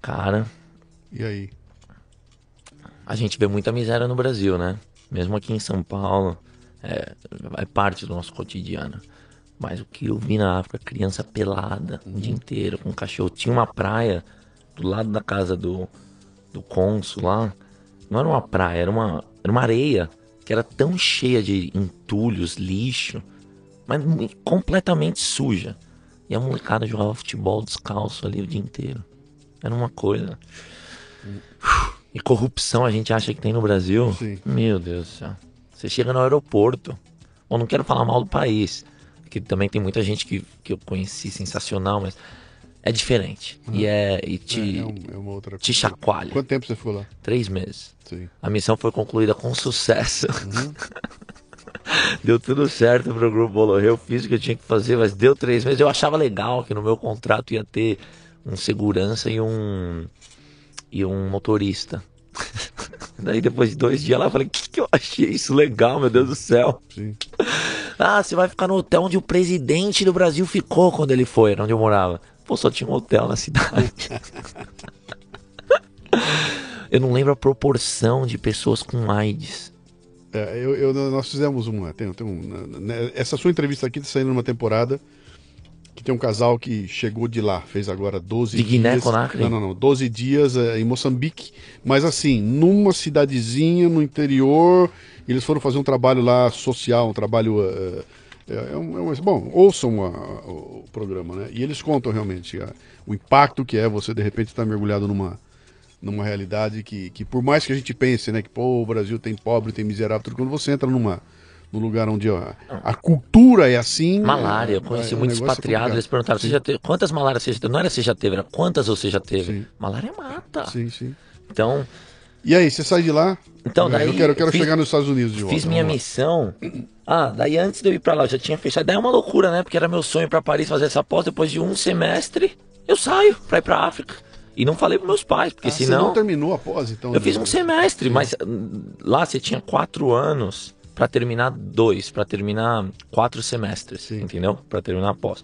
cara, E aí? A gente vê muita miséria no Brasil, né? Mesmo aqui em São Paulo, é, é parte do nosso cotidiano. Mas o que eu vi na África, criança pelada o dia inteiro, com cachorro. Tinha uma praia do lado da casa do, do cônsul lá. Não era uma praia, era uma, era uma areia que era tão cheia de entulhos, lixo, mas completamente suja. E a molecada jogava futebol descalço ali o dia inteiro. Era uma coisa. E corrupção a gente acha que tem no Brasil, Sim. meu Deus do céu. Você chega no aeroporto, ou não quero falar mal do país, que também tem muita gente que, que eu conheci sensacional, mas é diferente. E é e te, É, é um- é uma outra te coisa. chacoalha. Quanto tempo você ficou lá? Três meses. Sim. A missão foi concluída com sucesso. Uhum. deu tudo certo pro grupo Bolorê. Eu fiz o que eu tinha que fazer, mas deu três meses. Eu achava legal que no meu contrato ia ter um segurança e um e um motorista. Daí depois de dois dias lá eu falei, que, que eu achei isso legal, meu Deus do céu. Sim. Ah, você vai ficar no hotel onde o presidente do Brasil ficou quando ele foi, era onde eu morava. Pô, só tinha um hotel na cidade. eu não lembro a proporção de pessoas com AIDS. É, eu, eu- nós fizemos uma. Tem, tem um, né, essa sua entrevista aqui está saindo numa temporada que tem um casal que chegou de lá, fez agora 12 De dias. Guiné-Conakry? Não, não, não. 12 dias é, em Moçambique, mas assim, numa cidadezinha no interior. Eles foram fazer um trabalho lá social, um trabalho. é, é, é um- é um- bom, ouçam a- a- o programa, né? E eles contam realmente a- o impacto que é você de repente estar mergulhado numa, numa realidade que, que por mais que a gente pense, né, que pô, o Brasil tem pobre, tem miserável, tudo, quando você entra numa num lugar onde a, a cultura é assim. Malária, é- eu conheci é- muitos negócio é expatriados, eles perguntaram, você já teve, quantas malárias você já teve? Não era você já teve, era quantas você já teve? Sim. Malária mata. Sim, sim. Então, E aí, você sai de lá? Então, daí eu quero, eu quero fiz- chegar nos Estados Unidos de volta. fiz minha missão. Ah, daí antes de eu ir pra lá, eu já tinha fechado. Daí é uma loucura, né? Porque era meu sonho pra Paris fazer essa pós. Depois de um semestre, eu saio pra ir pra África. E não falei pros meus pais, porque Ah, Você senão. não terminou após, então? Eu fiz um né? semestre, mas hum, lá você tinha quatro anos pra terminar dois, pra terminar quatro semestres, Sim. entendeu? Pra terminar a pós.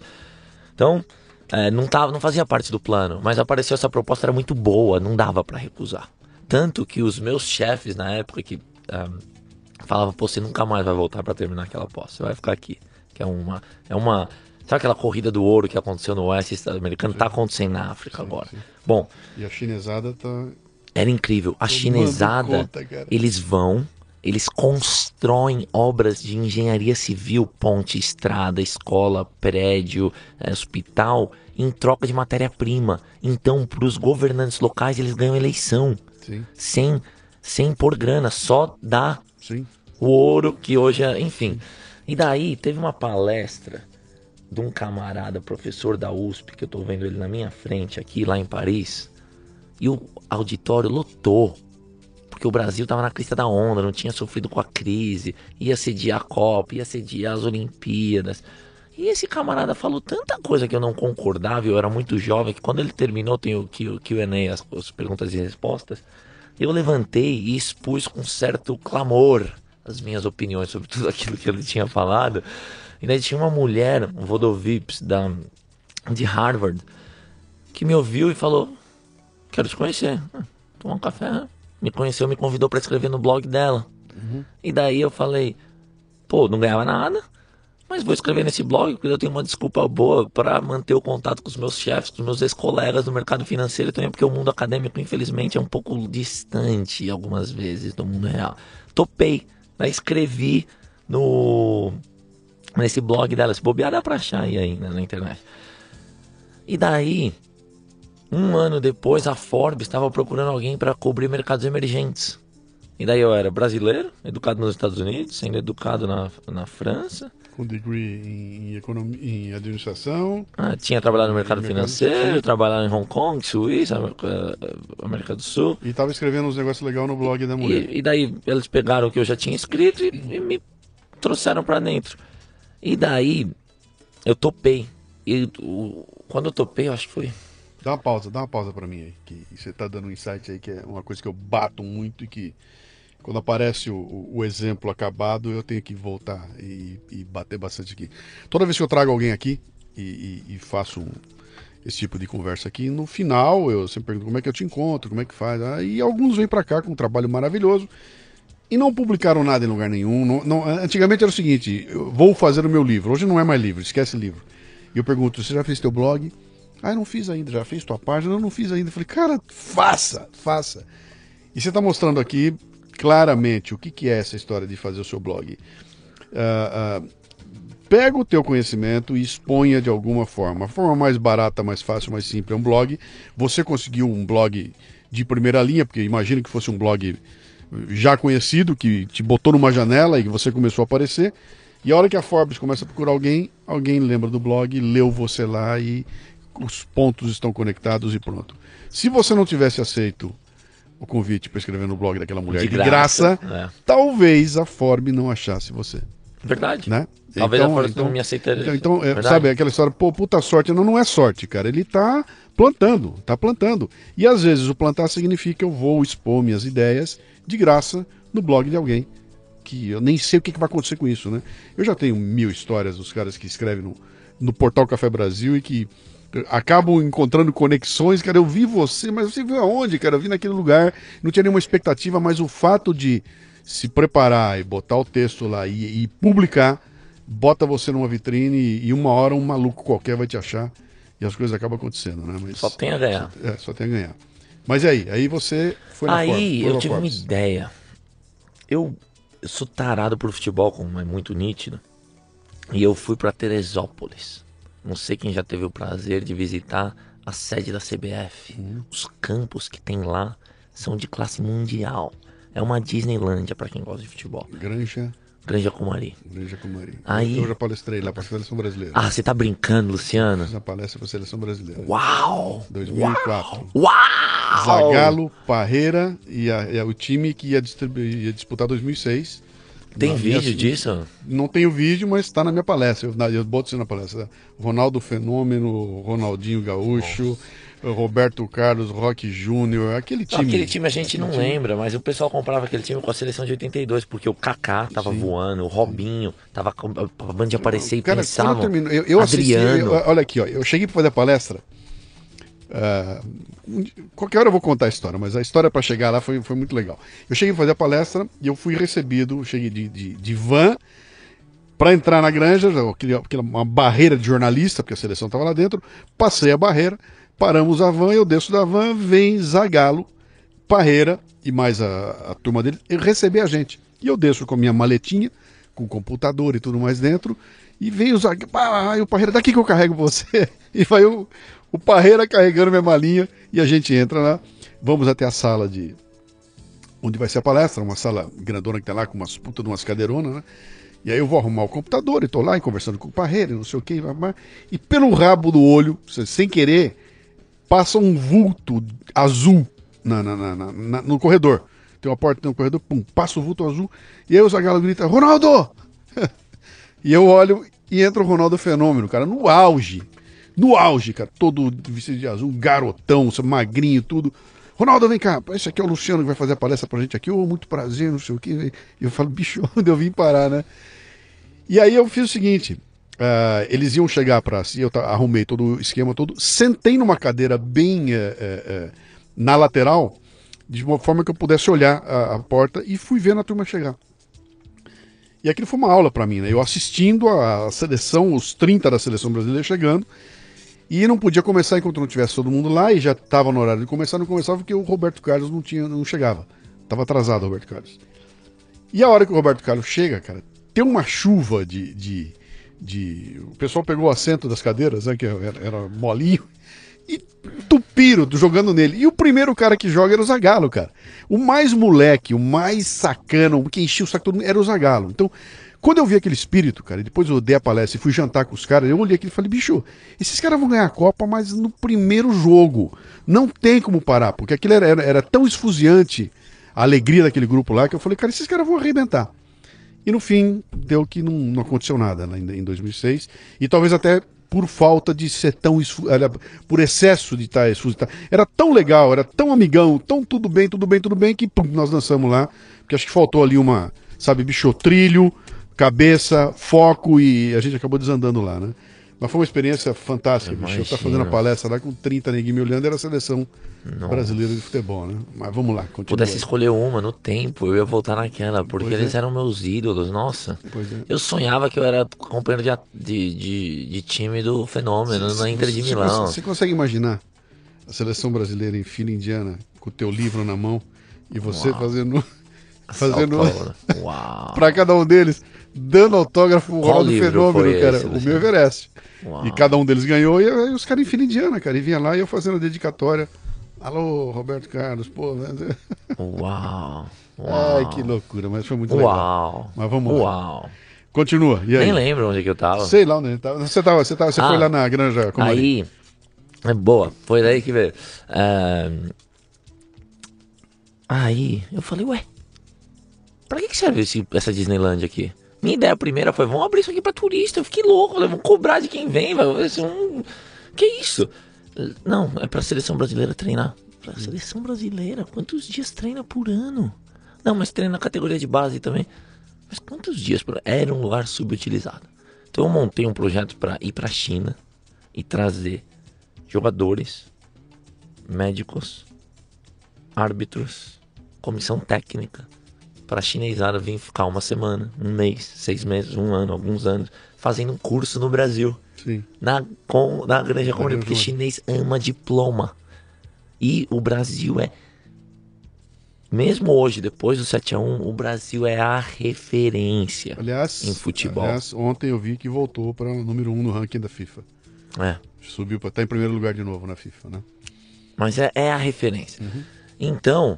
Então, é, não, tava, não fazia parte do plano, mas apareceu essa proposta, era muito boa, não dava pra recusar. Tanto que os meus chefes na época que ah, falavam, pô, você nunca mais vai voltar pra terminar aquela pós, você vai ficar aqui. Que é uma. É uma. Sabe aquela corrida do ouro que aconteceu no oeste americano? Tá acontecendo na África agora. Bom, E a chinesada tá. era incrível. A chinesada, conta, eles vão, eles constroem obras de engenharia civil, ponte, estrada, escola, prédio, eh, hospital, em troca de matéria-prima. Então, para os governantes locais, eles ganham eleição Sim, sem, sem pôr grana, só dá sim. o ouro que hoje é, enfim. E daí teve uma palestra de um camarada, professor da USP, que eu tô vendo ele na minha frente aqui, lá em Paris, e o auditório lotou. Porque o Brasil tava na crista da onda, não tinha sofrido com a crise, ia sediar a Copa, ia sediar as Olimpíadas. E esse camarada falou tanta coisa que eu não concordava, eu era muito jovem, que quando ele terminou, tem o Q&A, as, as perguntas e respostas, eu levantei e expus com certo clamor as minhas opiniões sobre tudo aquilo que ele tinha falado. E daí tinha uma mulher, um Vodovips, da, de Harvard, que me ouviu e falou: Quero te conhecer. Ah, Tomar um café. Me conheceu, me convidou para escrever no blog dela. E daí eu falei: Pô, não ganhava nada. Mas vou escrever nesse blog porque eu tenho uma desculpa boa para manter o contato com os meus chefes, com os meus ex-colegas do mercado financeiro também porque o mundo acadêmico, infelizmente, é um pouco distante algumas vezes do mundo real. Topei, né? escrevi no nesse blog dela, se bobear dá pra achar aí ainda na internet. E daí, um ano depois, a Forbes estava procurando alguém para cobrir mercados emergentes. E daí eu era brasileiro, educado nos Estados Unidos, sendo educado na, na França, Com degree em, economia, em administração. Ah, tinha trabalhado no mercado Mercado financeiro, trabalhado em Hong Kong, Suíça, América, do Sul. E tava escrevendo uns negócios legais no blog da mulher. E, e daí eles pegaram o que eu já tinha escrito e, e me trouxeram pra dentro. E daí eu topei. E o- quando eu topei, eu acho que foi. Dá uma pausa, dá uma pausa pra mim aí. Que você tá dando um insight aí que é uma coisa que eu bato muito e que quando aparece o, o- exemplo acabado, eu tenho que voltar e, e bater bastante aqui. Toda vez que eu trago alguém aqui e, e- e faço um- esse tipo de conversa aqui, no final eu sempre pergunto como é que eu te encontro, como é que faz. Aí alguns vêm pra cá com um trabalho maravilhoso e não publicaram nada em lugar nenhum. Não- não- antigamente era o seguinte: vou fazer o meu livro. Hoje não é mais livro, esquece livro. E eu pergunto: você já fez teu blog? Ah, eu não fiz ainda. Já fez tua página? Eu não fiz ainda. Eu falei: cara, faça, faça. E você está mostrando aqui claramente o que, que é essa história de fazer o seu blog. Ah, ah, pega o teu conhecimento e exponha de alguma forma. A forma mais barata, mais fácil, mais simples é um blog. Você conseguiu um blog de primeira linha, porque imagino que fosse um blog já conhecido, que te botou numa janela e você começou a aparecer. E a hora que a Forbes começa a procurar alguém, alguém lembra do blog, leu você lá e os pontos estão conectados e pronto. Se você não tivesse aceito o convite para escrever no blog daquela mulher de, De graça, graça, é. talvez a Forbes não achasse você, Verdade. né? Talvez Então- a Força então- não me aceitaria. Então, então, é, sabe aquela história, pô, puta sorte. Não, não é sorte, cara. Ele tá plantando, tá plantando. E às vezes o plantar significa que eu vou expor minhas ideias de graça no blog de alguém. Que eu nem sei o que, que vai acontecer com isso, né? Eu já tenho mil histórias dos caras que escrevem no, no portal Café Brasil e que acabam encontrando conexões. Cara, eu vi você, mas você viu aonde, cara? Eu vi naquele lugar, não tinha nenhuma expectativa, mas o fato de se preparar e botar o texto lá e, e publicar, bota você numa vitrine e, e uma hora um maluco qualquer vai te achar e as coisas acabam acontecendo, né? Mas, Só tem a ganhar. É, só tem a ganhar. Mas aí? Aí você foi na Aí eu tive uma ideia. Eu, eu sou tarado por futebol, como é muito nítido. E eu fui pra Teresópolis. Não sei quem já teve o prazer de visitar a sede da CBF. Os campos que tem lá são de classe mundial. É uma Disneylândia pra quem gosta de futebol. Granja, Granja Comari. Granja Comari. Aí- Eu já palestrei lá para a seleção brasileira. Ah, você tá brincando, Luciano? Fiz a palestra para a seleção brasileira. Uau! 2004. Uau! Zagalo, Parreira e, a- e a- o time que ia, ia disputar 2006. Tem Na minha- vídeo disso? Não tenho vídeo, mas está na minha palestra. Eu, eu boto isso na palestra. Ronaldo Fenômeno, Ronaldinho Gaúcho, Roberto Carlos, Roque Júnior, aquele time. Aquele time a gente não lembra, mas o pessoal comprava aquele time com a seleção de 82, porque o Kaká tava voando, o Robinho tava com a banda de aparecer e Cara, quando eu termino, eu, eu assisti, Adriano. eu- olha aqui, ó, eu cheguei para fazer a palestra. Di- qualquer hora eu vou contar a história, mas a história para chegar lá foi, foi muito legal. Eu cheguei para fazer a palestra e eu fui recebido, cheguei de, de, de van para entrar na granja, aquela- uma barreira de jornalista, porque a seleção estava lá dentro. Passei a barreira, paramos a van, eu desço da van, vem Zagalo, Parreira e mais a, a turma dele receber a gente. E eu desço com a minha maletinha, com computador e tudo mais dentro, e vem o Zagalo, ah, o Parreira, daqui que eu carrego você. E vai o, o Parreira carregando minha malinha e a gente entra lá, vamos até a sala de, onde vai ser a palestra, uma sala grandona que tá lá com umas putas de umas cadeironas, né? E aí eu vou arrumar o computador e tô lá e conversando com o Parreira, não sei o que, e pelo rabo do olho, sem querer, passa um vulto azul na- na- na- no corredor. Tem uma porta no corredor, pum, passa o vulto azul, e aí o Zagallo grita, Ronaldo! e eu olho e entra o Ronaldo Fenômeno, cara, no auge. No auge, cara, todo vestido de azul, garotão, magrinho, tudo. Ronaldo, vem cá, esse aqui é o Luciano que vai fazer a palestra pra gente aqui, ô, muito prazer, não sei o quê. E eu falo, bicho, onde eu vim parar, né? E aí eu fiz o seguinte: ah, eles iam chegar para si, eu arrumei todo o esquema todo, sentei numa cadeira bem eh, eh, na lateral, de uma forma que eu pudesse olhar a, a porta e fui vendo a turma chegar. E aquilo foi uma aula para mim, né? Eu assistindo a, seleção, os 30 da seleção brasileira chegando, e não podia começar enquanto não tivesse todo mundo lá, e já estava no horário de começar, não começava porque o Roberto Carlos não tinha, não chegava. Tava atrasado o Roberto Carlos. E a hora que o Roberto Carlos chega, cara, tem uma chuva de. de, de- O pessoal pegou o assento das cadeiras, né? Que era, era molinho. E tupiram jogando nele. E o primeiro cara que joga era o Zagalo, cara. O mais moleque, o mais sacana, o que enchia o saco todo mundo era o Zagalo. Então, quando eu vi aquele espírito, cara, e depois eu dei a palestra e fui jantar com os caras, eu olhei aquilo e falei, bicho, esses caras vão ganhar a Copa, mas no primeiro jogo. Não tem como parar, porque aquilo era, era, era tão esfuziante a alegria daquele grupo lá que eu falei, cara, esses caras vão arrebentar. E no fim, deu que não, não aconteceu nada né, em 2006. E talvez até por falta de ser tão. por excesso de estar esfusitado. Era tão legal, era tão amigão, tão tudo bem, tudo bem, tudo bem, que pum, nós dançamos lá. Porque acho que faltou ali uma, sabe, bicho, trilho, cabeça, foco e a gente acabou desandando lá, né? Mas foi uma experiência fantástica, bicho. Eu tá fazendo a palestra lá com 30 neguinhos me olhando, era a seleção Nossa. brasileira de futebol, né? Mas vamos lá, continua. Pudesse escolher uma no tempo, eu ia voltar naquela, porque Pois eles é. eram meus ídolos, nossa. É. Eu sonhava que eu era companheiro de, de, de, de time do Fenômeno na Inter de Você- Milão. Você, você consegue imaginar a seleção brasileira em fila indiana com o teu livro na mão e você Uau. fazendo fazendo Autógrafo. Uau. para cada um deles dando autógrafo o Qual Ronaldo Fenômeno, cara, esse, o meu Everest. Uau. E cada um deles ganhou e aí os caras em fila indiana, cara, e vinha lá e eu fazendo a dedicatória Alô, Roberto Carlos, pô. Né? Uau. Uau. Ai, que loucura, mas foi muito legal. Uau. Mas vamos lá. Uau. Continua. E aí? Nem lembro onde que eu tava. Sei lá onde ele tava. Você, tava, você, tava, você Ah. foi lá na Granja Comari. Aí, é boa, foi daí que veio. Ahn, Aí, eu falei, ué, pra que que serve esse- essa Disneyland aqui? Minha ideia primeira foi, vamos abrir isso aqui pra turista. Eu fiquei louco, falei, vamos cobrar de quem vem, ser um... Que isso? Não, é pra seleção brasileira treinar. Pra seleção brasileira, quantos dias treina por ano? Não, mas treina na categoria de base também. Mas quantos dias por Era um lugar subutilizado. Então eu montei um projeto pra ir pra China e trazer jogadores, médicos, árbitros, comissão técnica para a chinesada vir ficar uma semana, um mês, seis meses, um ano, alguns anos, fazendo um curso no Brasil, Sim. na, com, na Granja Comari, Granja porque chinês ama diploma. E o Brasil é. Mesmo hoje, depois do 7x1, o Brasil é a referência. Aliás, Em futebol. aliás, ontem eu vi que voltou para o número um no ranking da FIFA. É. Subiu para estar em primeiro lugar de novo na FIFA, né? Mas é, é a referência. Uhum. Então,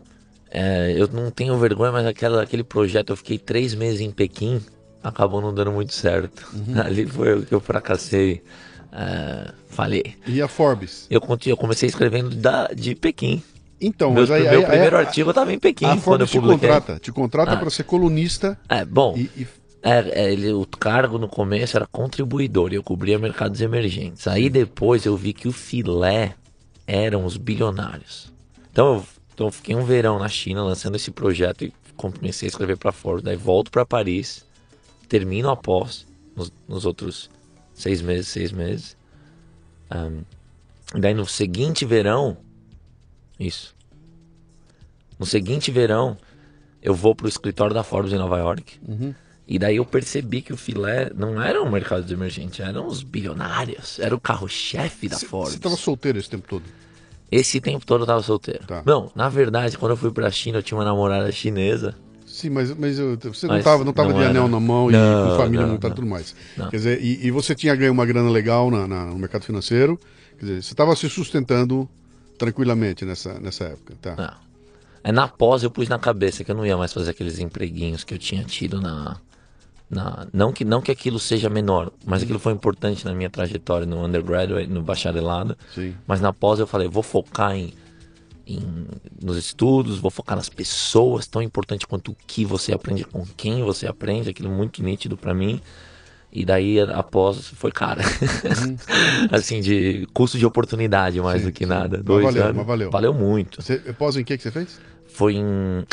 é, eu não tenho vergonha, mas aquela, aquele projeto, eu fiquei três meses em Pequim, acabou não dando muito certo. Uhum. Ali foi o que eu fracassei. é, falei. E a Forbes? Eu, eu comecei escrevendo da, de Pequim. Então, Meu, mas aí, meu aí- primeiro aí- artigo estava em Pequim a quando eu Forbes te contrata, te contrata Ah. para ser colunista É, bom, e, e- é, é, ele, o cargo no começo era contribuidor e eu cobria mercados emergentes. Aí depois eu vi que o filé eram os bilionários. Então eu, então eu fiquei um verão na China lançando esse projeto e comecei a escrever para Forbes. Daí volto para Paris, termino a pós nos, nos outros seis meses, seis meses. Ahn, daí no seguinte verão, isso. No seguinte verão, eu vou pro escritório da Forbes em Nova York. E daí eu percebi que o filé não era um mercado emergente, eram os bilionários, era o carro-chefe da Forbes. você estava solteiro esse tempo todo. Esse tempo todo eu tava solteiro. Tá. Não, na verdade, quando eu fui pra China, eu tinha uma namorada chinesa. Sim, mas, mas eu- você não estava não tava não de era. anel na mão e Não, com família não, montada e tudo mais. Quer dizer, e, e você tinha ganho uma grana legal na, na- no mercado financeiro. Quer dizer, você estava se sustentando tranquilamente nessa, nessa época. Tá. Não. É na pós eu pus na cabeça que eu não ia mais fazer aqueles empreguinhos que eu tinha tido na. Na não, que, não que aquilo seja menor, mas aquilo foi importante na minha trajetória no undergraduate, no bacharelado. Sim. Mas na pós eu falei, vou focar em, em- nos estudos, vou focar nas pessoas, tão importante quanto o que você aprende, com quem você aprende, aquilo muito nítido pra mim. E daí a pós foi cara. assim, de custo de oportunidade mais Sim, do que sim. nada. Mas Dois valeu, anos. mas valeu. Valeu muito. Você pós em que que você fez? Foi em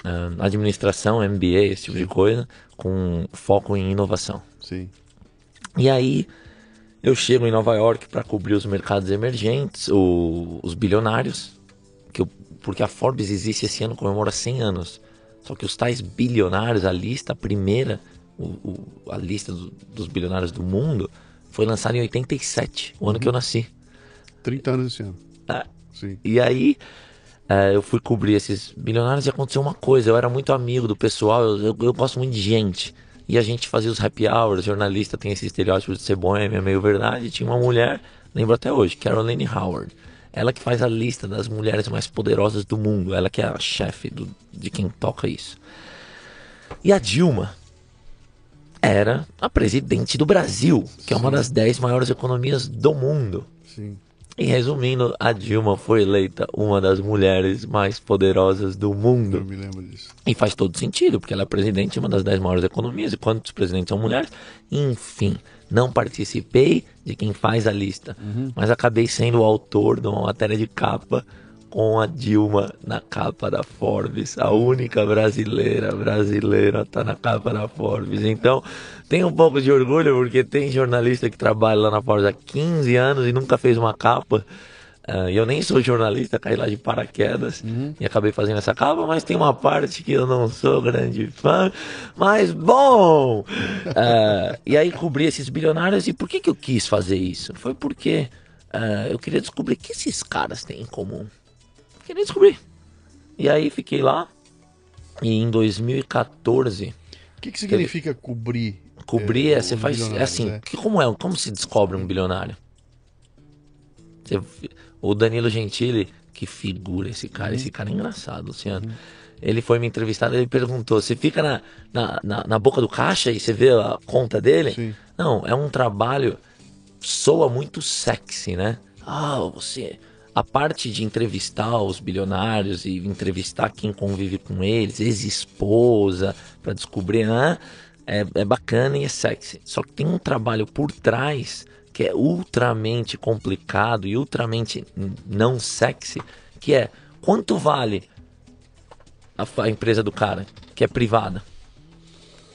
ah, administração, MBA, esse tipo de coisa, com foco em inovação. Sim. E aí eu chego em Nova York para cobrir os mercados emergentes, o- os bilionários, que eu- porque a Forbes existe esse ano, comemora 100 anos. Só que os tais bilionários, a lista, a primeira, o- o- a lista do- dos bilionários do mundo, foi lançada em 87, o ano que eu nasci. 30 anos esse ano. Ah, Sim. e aí, eh, eu fui cobrir esses bilionários e aconteceu uma coisa. Eu era muito amigo do pessoal, eu, eu- eu gosto muito de gente. E a gente fazia os happy hours, jornalista tem esse estereótipo de ser é meio verdade. Tinha uma mulher, lembro até hoje, Caroline Howard. Ela que faz a lista das mulheres mais poderosas do mundo. Ela que é a chefe do- de quem toca isso. E a Dilma era a presidente do Brasil, que é uma das 10 maiores economias do mundo. Sim. E resumindo, a Dilma foi eleita uma das mulheres mais poderosas do Eu mundo. me lembro disso. E faz todo sentido, porque ela é presidente de uma das dez maiores economias. E quantos presidentes são mulheres? Enfim, não participei de quem faz a lista. Mas acabei sendo o autor de uma matéria de capa com a Dilma na capa da Forbes. A única brasileira, brasileira, tá na capa da Forbes. Então, tenho um pouco de orgulho, porque tem jornalista que trabalha lá na Forbes há 15 anos e nunca fez uma capa. E eu nem sou jornalista, caí lá de paraquedas e acabei fazendo essa capa, mas tem uma parte que eu não sou grande fã. Mas bom! Ah, e aí cobri esses bilionários. E por que, que eu quis fazer isso? Foi porque ah, eu queria descobrir o que esses caras têm em comum. Queria descobrir. E aí fiquei lá. E em 2014, O que, que significa cobrir? cobrir é, é, você faz. É assim, é? que, como é? Como se descobre um bilionário? Você- o Danilo Gentili, que figura esse cara. Esse cara é engraçado, Luciano. Ele foi me entrevistar, ele perguntou: você fica na, na, na, na boca do caixa e você vê a conta dele? Sim. Não, é um trabalho. Soa muito sexy, né? Ah, você. A parte de entrevistar os bilionários e entrevistar quem convive com eles, ex-esposa, para descobrir, né? É, é bacana e é sexy. Só que tem um trabalho por trás que é ultramente complicado e ultramente não sexy, que é quanto vale a, a empresa do cara, que é privada.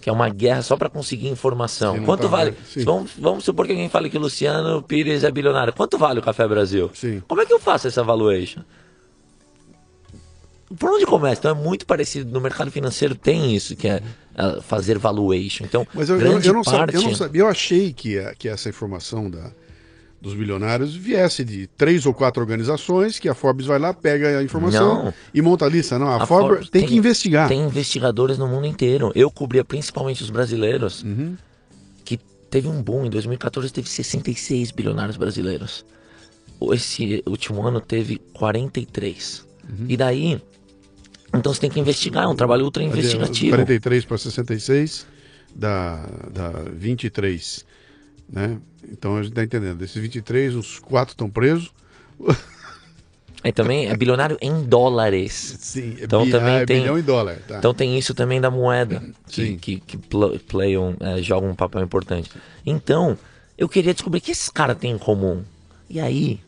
Que é uma guerra só para conseguir informação. Sim, Quanto tá- vale? Vamos, vamos supor que alguém fale que Luciano Pires é bilionário. Quanto vale o Café Brasil? Sim. Como é que eu faço essa valuation? Por onde começa? Então é muito parecido. No mercado financeiro tem isso, que é ah, fazer valuation. Então, Mas eu, eu, grande eu não parte... sabia, eu não sabia. Eu achei que, a- que essa informação da, dos bilionários viesse de três ou quatro organizações que a Forbes vai lá, pega a informação Não. e monta a lista. Não, a, A Forbes, Forbes tem, tem- que investigar. Tem investigadores no mundo inteiro. Eu cobria principalmente os brasileiros, Uhum. que teve um boom. Em 2014 teve 66 bilionários brasileiros. Esse último ano teve 43. Uhum. E daí, então você tem que investigar, é um trabalho ultra investigativo. 43 para 66 dá, dá 23. Né? Então a gente está entendendo. Desses 23, os quatro estão presos. E também é bilionário em dólares. Sim, é Então bi- também ah, é tem- bilhão em dólar. Tá. Então tem isso também da moeda, que, que, que pl- playam, é, jogam um papel importante. Então, eu queria descobrir o que esses caras têm em comum. E aí,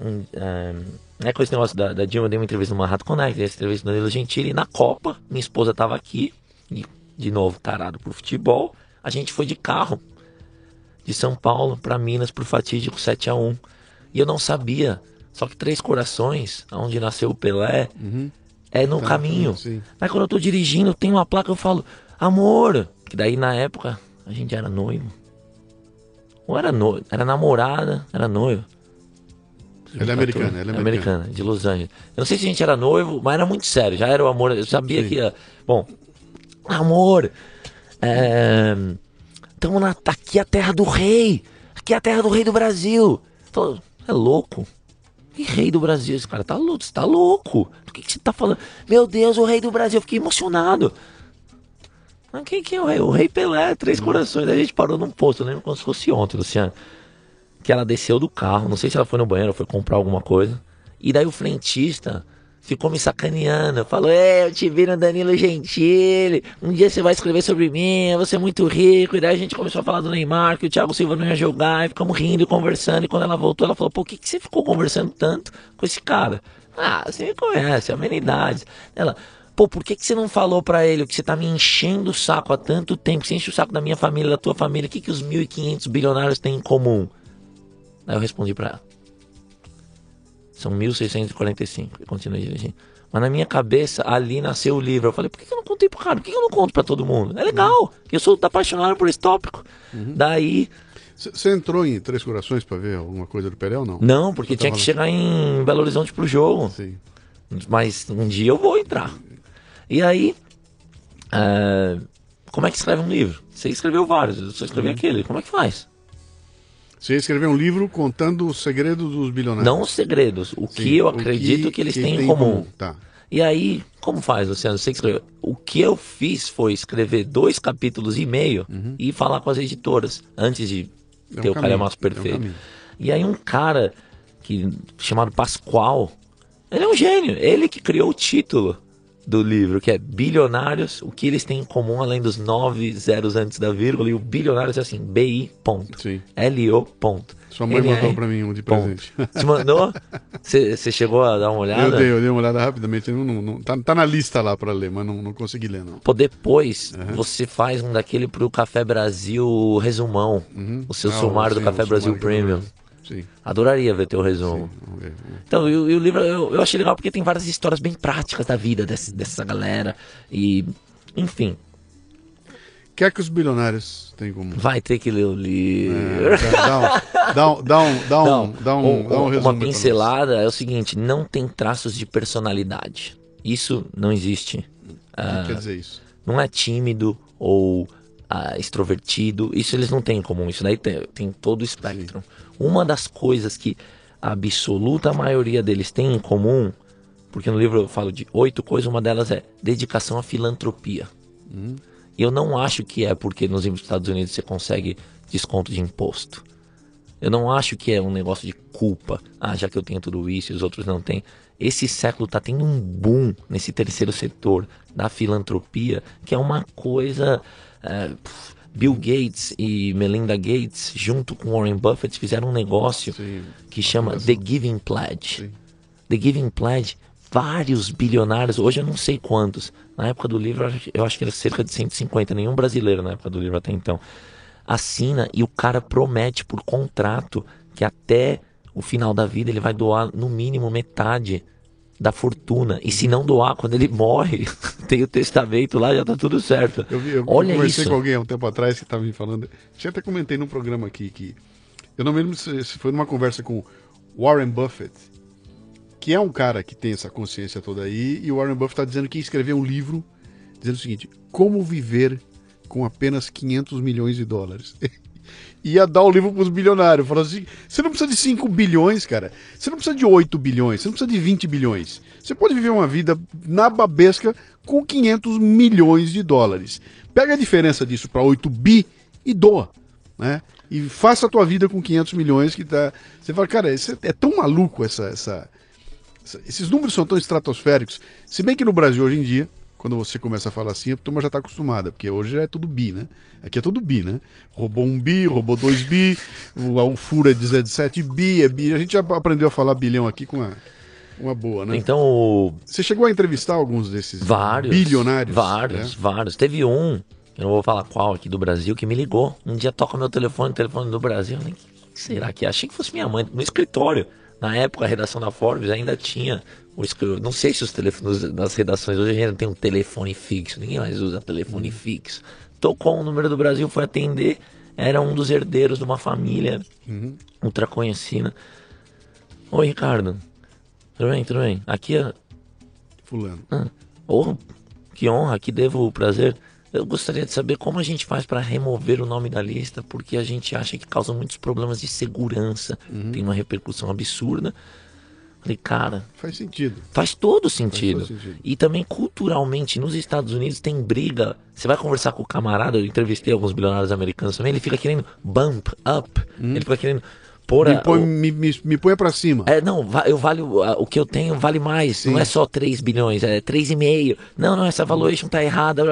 um, é, né, com esse negócio da, da Dilma, eu dei uma entrevista no Manhattan Connect, dei essa entrevista no Danilo Gentili, e na Copa, minha esposa tava aqui, e de novo, tarado por futebol, a gente foi de carro, de São Paulo para Minas, pro fatídico 7 a 1 E eu não sabia, só que Três Corações, onde nasceu o Pelé, é no Tá, caminho. sim. Mas quando eu tô dirigindo, tem uma placa, eu falo, amor. Que daí na época a gente era noivo. Ou era noivo, era namorada, era noivo. Ela é americana, ela é americana. de Los Angeles. Eu não sei se a gente era noivo, mas era muito sério, já era o amor. Eu sabia Sim. que ia. Bom, amor, é, tamo na, aqui a terra do rei. Aqui é a terra do rei do Brasil. Falou, é louco. Que rei do Brasil? Esse cara tá louco, você tá louco. Do que, que você tá falando? Meu Deus, o rei do Brasil. Eu fiquei emocionado. Mas quem que é o rei? O rei Pelé, Três Corações. Aí a gente parou num posto, eu lembro como se fosse ontem, Luciano. Que ela desceu do carro, não sei se ela foi no banheiro ou foi comprar alguma coisa. E daí o frentista ficou me sacaneando. Falou: É, eu te vi no Danilo Gentili. Um dia você vai escrever sobre mim, você é muito rico. E daí a gente começou a falar do Neymar, que o Thiago Silva não ia jogar. E ficamos rindo e conversando. E quando ela voltou, ela falou: Pô, o que, que você ficou conversando tanto com esse cara? Ah, você me conhece, amenidades. Ela. Pô, por que, que você não falou pra ele que você tá me enchendo o saco há tanto tempo? Você enche o saco da minha família, da tua família. O que, que os 1.500 bilionários têm em comum? Aí eu respondi pra ela. São 1645. E continuei dirigindo. Mas na minha cabeça, ali nasceu o livro. Eu falei, por que eu não contei pro cara? Por que eu não conto pra todo mundo? É legal. Eu sou apaixonado por esse tópico. Daí, Você entrou em Três Corações para ver alguma coisa do Pelé ou não? não, porque tinha que lá? chegar em Belo Horizonte pro jogo. Sim. Mas um dia eu vou entrar. E aí, é, como é que escreve um livro? Você escreveu vários, eu só escrevi aquele. Como é que faz? Você escreveu um livro contando os segredos dos bilionários. Não os segredos, o Sim, que eu o acredito que, eles têm em comum. Tá. E aí, como faz, Luciano? Você que escreveu. O que eu fiz foi escrever dois capítulos e meio e falar com as editoras antes de Uhum. É um ter o caminho, Calhamaço é um Perfeito. e aí um cara que chamado Pascoal, ele é um gênio. Ele que criou o título do livro, que é Bilionários, o que eles têm em comum além dos nove zeros antes da vírgula, e o bilionários é assim, BI ponto. Sim. L-O ponto. Sua mãe NR mandou para mim um de ponto. presente. Te mandou? Você chegou a dar uma olhada? Eu dei, eu dei uma olhada rapidamente. Não, não, não- tá, tá na lista lá para ler, mas não, não consegui ler, não. Pô, depois você faz um daquele pro Café Brasil resumão. O seu Ah, sumário do sim, Café o Brasil Premium. Sim, Adoraria ver teu resumo. ver. Então, e, o- livro eu, eu achei legal porque tem várias histórias bem práticas da vida desse- dessa galera. E, enfim, O que é que os bilionários têm comum? vai ter que ler o livro. É, dá, um, dá, um, dá, um, dá, um, Não, dá, um, um- dá um resumo. uma pincelada é o seguinte: não tem traços de personalidade. Isso não existe. O que quer dizer isso? não é tímido ou ah, extrovertido. Isso eles não têm em comum. Isso daí tem, tem todo o espectro. Uma das coisas que a absoluta maioria deles tem em comum Porque no livro eu falo de oito coisas, uma delas é dedicação à filantropia. E eu não acho que é porque nos Estados Unidos você consegue desconto de imposto. Eu não acho que é um negócio de culpa. Ah, já que eu tenho tudo isso e os outros não têm. Esse século está tendo um boom nesse terceiro setor da filantropia, que é uma coisa. É, Bill Gates e Melinda Gates, junto com Warren Buffett, fizeram um negócio Sim. que chama The Giving Pledge. Sim. The Giving Pledge, vários bilionários, hoje eu não sei quantos. Na época do livro, eu acho que era cerca de 150, nenhum brasileiro na época do livro até então. Assina e o cara promete por contrato que até o final da vida ele vai doar no mínimo metade da fortuna. E se não doar, quando ele morre, tem o testamento lá, já tá tudo certo. Eu, vi, eu Olha conversei isso. com alguém há um tempo atrás que estava me falando. Tinha até comentei num programa aqui que. Eu não me lembro se, foi numa conversa com Warren Buffett, que é um cara que tem essa consciência toda aí, e o Warren Buffett está dizendo que ia escrever um livro dizendo o seguinte: Como viver com apenas 500 milhões de dólares. ia dar o livro para os bilionários. Falou assim: você não precisa de 5 bilhões, cara. Você não precisa de 8 bilhões. Você não precisa de 20 bilhões. Você pode viver uma vida na babesca com 500 milhões de dólares. Pega a diferença disso para 8 bi e doa. Né? E faça a tua vida com 500 milhões que tá. Você fala, cara, é tão maluco essa, essa- Esses números são tão estratosféricos. Se bem que no Brasil hoje em dia, quando você começa a falar assim, a turma já está acostumada, porque hoje é tudo bi, né? Aqui é tudo bi, né? Roubou um bi, roubou dois bi, o, furo é 17 bi, é bi. A gente já aprendeu a falar bilhão aqui com uma, uma boa, né? Então, Você chegou a entrevistar alguns desses vários. bilionários? Vários, né? vários. Teve um, eu não vou falar qual aqui do Brasil, que me ligou. Um dia toca meu telefone, telefone do Brasil. Eu "Que será que é? Achei que fosse minha mãe, no escritório. Na época, a redação da Forbes ainda tinha. Não sei se os telefones nas redações hoje ainda tem um telefone fixo. Ninguém mais usa telefone Uhum. fixo. Tocou o número do Brasil, foi atender. Era um dos herdeiros de uma família Uhum. ultra conhecida. Oi, Ricardo. Tudo bem, tudo bem. Aqui é Fulano. Oh, que honra, que devo o prazer. Eu gostaria de saber como a gente faz para remover o nome da lista, porque a gente acha que causa muitos problemas de segurança, tem uma repercussão absurda. Falei, cara, Faz sentido. faz todo sentido. todo sentido. E também culturalmente, nos Estados Unidos tem briga. Você vai conversar com o camarada, eu entrevistei alguns bilionários americanos também, ele fica querendo bump up, ele fica querendo Hum. Me põe, o- me, me, me põe pra cima. é, não, eu valho, o que eu tenho vale mais. Sim. Não é só 3 bilhões, é 3,5. Não, não, essa valuation tá errada.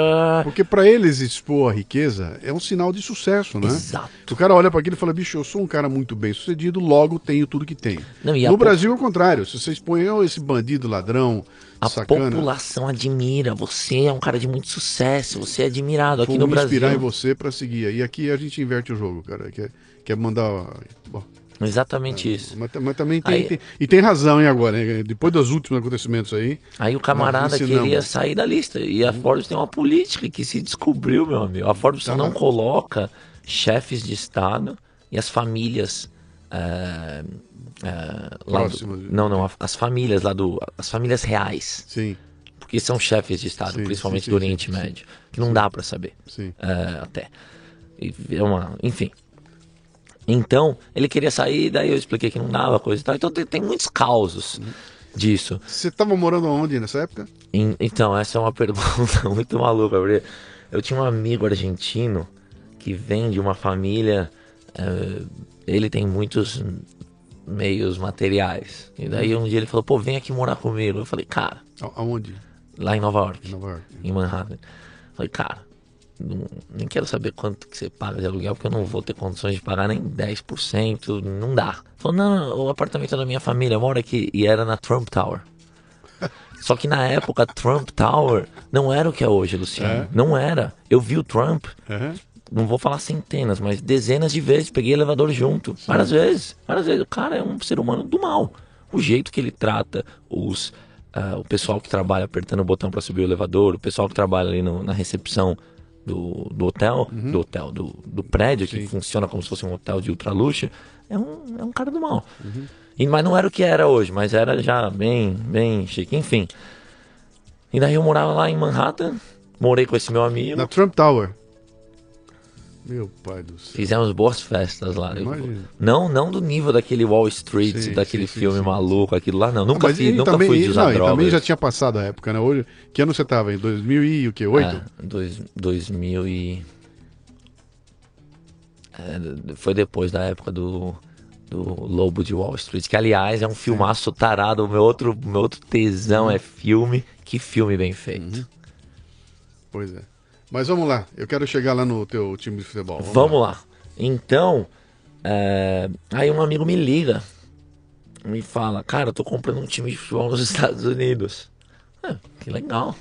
Porque para eles expor a riqueza é um sinal de sucesso, né? Exato. O cara olha para aquilo e fala: bicho, eu sou um cara muito bem sucedido, logo tenho tudo que tenho. Não, no po- Brasil é o contrário. Se vocês põem "Oh, esse bandido, ladrão, A sacana, população admira. Você é um cara de muito sucesso. Você é admirado aqui vou no me inspirar em Brasil. você para seguir. E aqui a gente inverte o jogo, cara. Quer, quer mandar. Bom, Exatamente isso. mas, mas também tem, Aí- tem- E tem razão, hein, agora. hein? Depois dos últimos acontecimentos aí. Aí o camarada ensinamos. queria sair da lista. E a Forbes tem uma política que se descobriu, meu amigo. A Forbes Tá não lá. coloca chefes de Estado e as famílias. é, é, lá do- não, não, as famílias lá do. As famílias reais. Sim, Porque são chefes de Estado, Sim, principalmente sim, do Oriente sim, Médio. Que não dá pra saber. sim. é, até. É uma, enfim. Então, ele queria sair, daí eu expliquei que não dava, coisa e tal. Então tem, tem muitos causos disso. Você tava morando onde nessa época? Em- então, essa é uma pergunta muito maluca, eu tinha um amigo argentino que vem de uma família. eh, ele tem muitos meios materiais. E daí um dia ele falou, pô, vem aqui morar comigo. Eu falei, cara, Aonde? lá em Nova York Em Nova York. em Manhattan. Falei, cara, não- nem quero saber quanto que você paga de aluguel, porque eu não vou ter condições de pagar nem 10%, não dá. Falou, não, não, o apartamento é da minha família, mora aqui. E era na Trump Tower. Só que na época, Trump Tower não era o que é hoje, Luciano. É? Não era. Eu vi o Trump, Aham. não vou falar centenas, mas dezenas de vezes. Peguei elevador junto. Várias vezes. Várias vezes. O cara é um ser humano do mal. O jeito que ele trata os. ah, o pessoal que trabalha apertando o botão para subir o elevador, o pessoal que trabalha ali no- na recepção do, do hotel, do hotel, do, do prédio, que funciona como se fosse um hotel de ultra luxo, é um, é um cara do mal. E, mas não era o que era hoje, mas era já bem, bem chique. Enfim. E daí eu morava lá em Manhattan, morei com esse meu amigo. Na Trump Tower. Meu pai do céu. Fizemos boas festas lá. Imagina. não, não do nível daquele Wall Street, Sim, daquele sim, filme sim, maluco, aquilo lá não. Nunca, fiz, nunca também, fui de usar não, drogas. também já tinha passado a época, né? Hoje, que ano você tava? Em 2000 e o quê? 8? É, dois, 2000 e... É, foi depois da época do, do Lobo de Wall Street, que aliás é um filmaço tarado. O meu outro, meu outro tesão é filme. Que filme bem feito. Pois é. Mas vamos lá, eu quero chegar lá no teu time de futebol. Vamos lá. Então, é, aí um amigo me liga, me fala, cara, eu tô comprando um time de futebol nos Estados Unidos. Ah, que legal.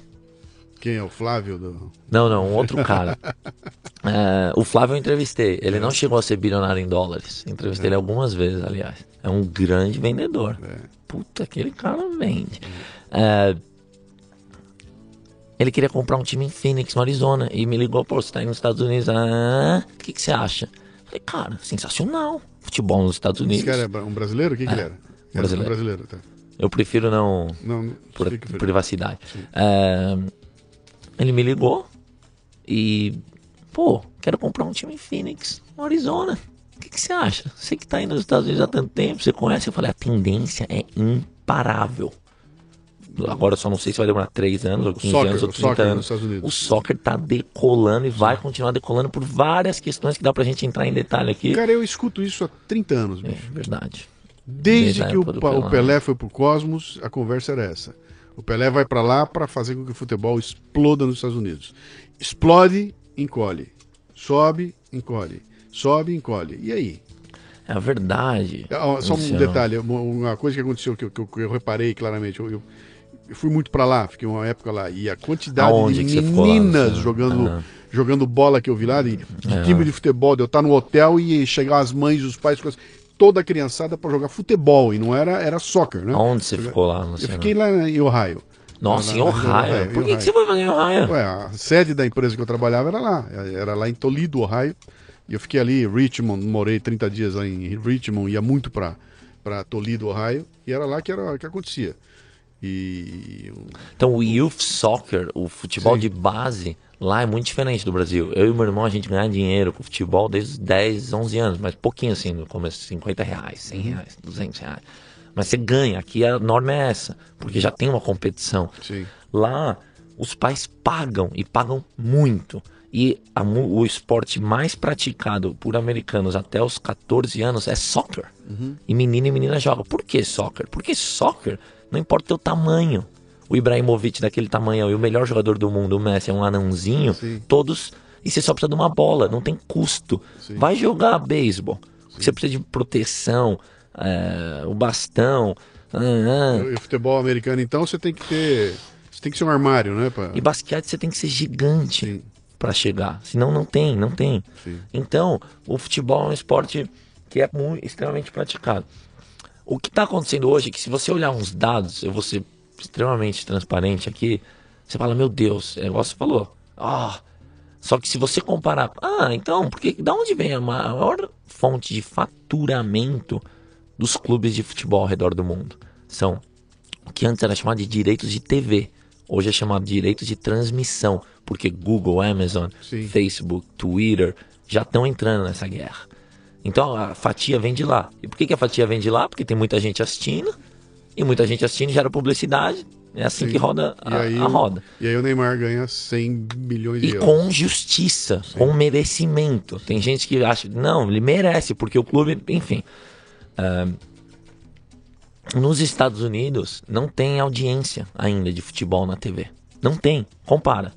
Quem é o Flávio? Do... Não, não, um outro cara. É, o Flávio eu entrevistei. Ele não chegou a ser bilionário em dólares. Entrevistei ele algumas vezes, aliás. É um grande vendedor. Puta, aquele cara vende. É, ele queria comprar um time em Phoenix, no Arizona. E me ligou, pô, você tá aí nos Estados Unidos. Ah, o que, que você acha? Falei, cara, sensacional. Futebol nos Estados Esse Unidos. cara é um brasileiro? Quem que ele era? Era É, brasileiro. Um brasileiro, tá. Eu prefiro não. Não, por privacidade. É, ele me ligou e, pô, quero comprar um time em Phoenix, no Arizona. O que, que você acha? Você que tá aí nos Estados Unidos há tanto tempo, você conhece? Eu falei, a tendência é imparável. Agora eu só não sei se vai demorar 3 anos, ou 15 soccer, anos, ou o 30 soccer nos anos. Estados Unidos. O soccer tá decolando e vai continuar decolando por várias questões que dá pra gente entrar em detalhe aqui. Cara, eu escuto isso há 30 anos, É bicho. verdade. Desde Desde que o, Pa- o Pelé. Pelé foi pro Cosmos, a conversa era essa. O Pelé vai pra lá pra fazer com que o futebol exploda nos Estados Unidos. Explode, encolhe. Sobe, encolhe. Sobe, encolhe. E aí? É a verdade. Só um detalhe, uma- coisa que aconteceu que eu, que eu- que eu reparei claramente. Eu, eu- eu fui muito pra lá, fiquei uma época lá. E a quantidade Aonde de lá, meninas Luciano? jogando, Ah. jogando bola que eu vi lá, de, de É. time de futebol, de eu estar no hotel e chegar as mães, os pais, com as- toda a criançada pra jogar futebol. E não era, era soccer, né? Aonde você ficou lá, Eu fiquei lá em Ohio. Nossa, em Lá- lá- Ohio. é, Por que, Ohio. que você foi fazer em Ohio? Ué, a sede da empresa que eu trabalhava era lá. Era lá em Toledo, Ohio. E eu fiquei ali, Richmond, morei 30 dias lá em Richmond, ia muito pra, pra Toledo, Ohio. E era lá que, era, que acontecia. E. Então, o youth soccer, o futebol Sim. de base, lá é muito diferente do Brasil. Eu e meu irmão, a gente ganha dinheiro com futebol desde os 10, 11 anos, mas pouquinho assim, no começo, 50 reais, 100 reais, 200 reais. Mas você ganha, aqui a norma é essa, porque já tem uma competição. Sim. Lá, os pais pagam e pagam muito. E a o esporte mais praticado por americanos até os 14 anos é soccer. E menino e menina jogam. Por que soccer? Porque soccer não importa o teu tamanho. O Ibrahimovic daquele tamanho e o melhor jogador do mundo, o Messi, é um anãozinho. Sim. Todos. E você só precisa de uma bola, não tem custo. Vai jogar beisebol. Você precisa de proteção, é, o bastão. ah, ah. E o futebol americano, então, você tem que ter. Você tem que ser um armário, né? Pra... E basquete você tem que ser gigante Sim. pra chegar. Senão não tem, não tem. Sim. Então, o futebol é um esporte que é muito, extremamente praticado. O que está acontecendo hoje é que se você olhar uns dados, eu vou ser extremamente transparente aqui, você fala, meu Deus, é igual você falou. Ah, só que se você comparar, ah, então, porque da onde vem a maior fonte de faturamento dos clubes de futebol ao redor do mundo? São o que antes era chamado de direitos de TV, hoje é chamado de direitos de transmissão, porque Google, Amazon, Sim. Facebook, Twitter já estão entrando nessa guerra. Então a fatia vem de lá. E por que, que a fatia vem de lá? Porque tem muita gente assistindo, e muita gente assistindo gera publicidade. É assim Sim. que roda E a, aí, a roda. E aí o Neymar ganha 100 milhões de E euros. com justiça, com merecimento. Tem gente que acha, não, ele merece, porque o clube, enfim. Ah, nos Estados Unidos não tem audiência ainda de futebol na TV. Não tem. Compara.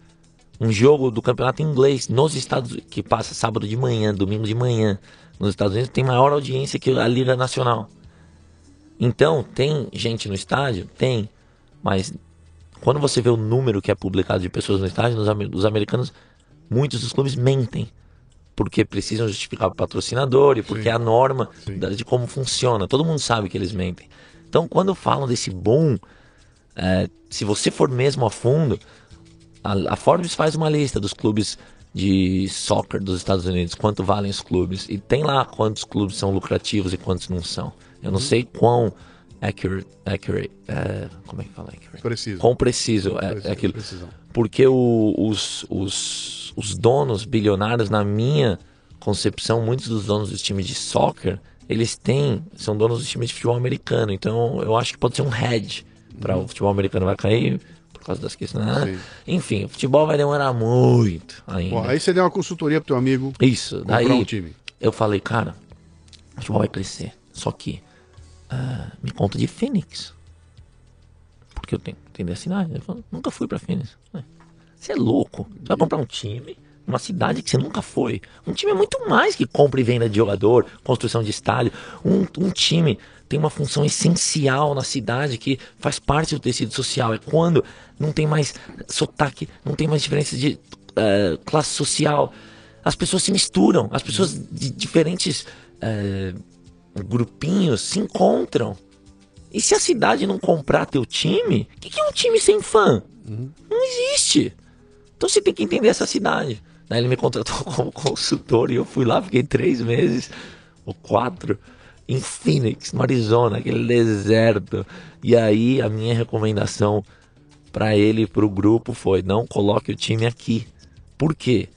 Um jogo do campeonato inglês nos Estados que passa sábado de manhã, domingo de manhã, nos Estados Unidos tem maior audiência que a Liga Nacional. Então, tem gente no estádio? Tem. Mas quando você vê o número que é publicado de pessoas no estádio, nos, os americanos, muitos dos clubes mentem. Porque precisam justificar o patrocinador e porque Sim. é a norma da- de como funciona. Todo mundo sabe que eles mentem. Então, quando falam desse boom, é, se você for mesmo a fundo, a, a Forbes faz uma lista dos clubes de soccer dos Estados Unidos, quanto valem os clubes. E tem lá quantos clubes são lucrativos e quantos não são. Eu não sei quão accurate, accurate é, como é que fala accurate? Preciso. Quão preciso é, Preciso, é aquilo. precisão. Porque o- os, os, os donos bilionários, na minha concepção, muitos dos donos dos times de soccer, eles têm, são donos dos times de futebol americano. Então eu acho que pode ser um hedge para o futebol americano vai cair por causa das questões. né? Enfim, o futebol vai demorar muito ainda. Aí você deu uma consultoria pro teu amigo Isso, daí um time. eu falei, cara, o futebol vai crescer. Só que ah, me conta de Phoenix. Porque eu tenho entender a cidade. Ele falou, nunca fui pra Phoenix. Ué, Você é louco. Você vai comprar um time numa cidade que você nunca foi. Um time é muito mais que compra e venda de jogador, construção de estádio. Um, um time tem uma função essencial na cidade que faz parte do tecido social. É quando não tem mais sotaque, não tem mais diferença de eh, classe social. As pessoas se misturam, as pessoas de diferentes eh, grupinhos se encontram. E se a cidade não comprar teu time, o que, que é um time sem fã? Não existe. Então você tem que entender essa cidade. Daí ele me contratou como consultor e eu fui lá, fiquei três meses ou quatro em Phoenix, no Arizona, aquele deserto. E aí a minha recomendação para ele e para o grupo foi: não coloque o time aqui. Por quê?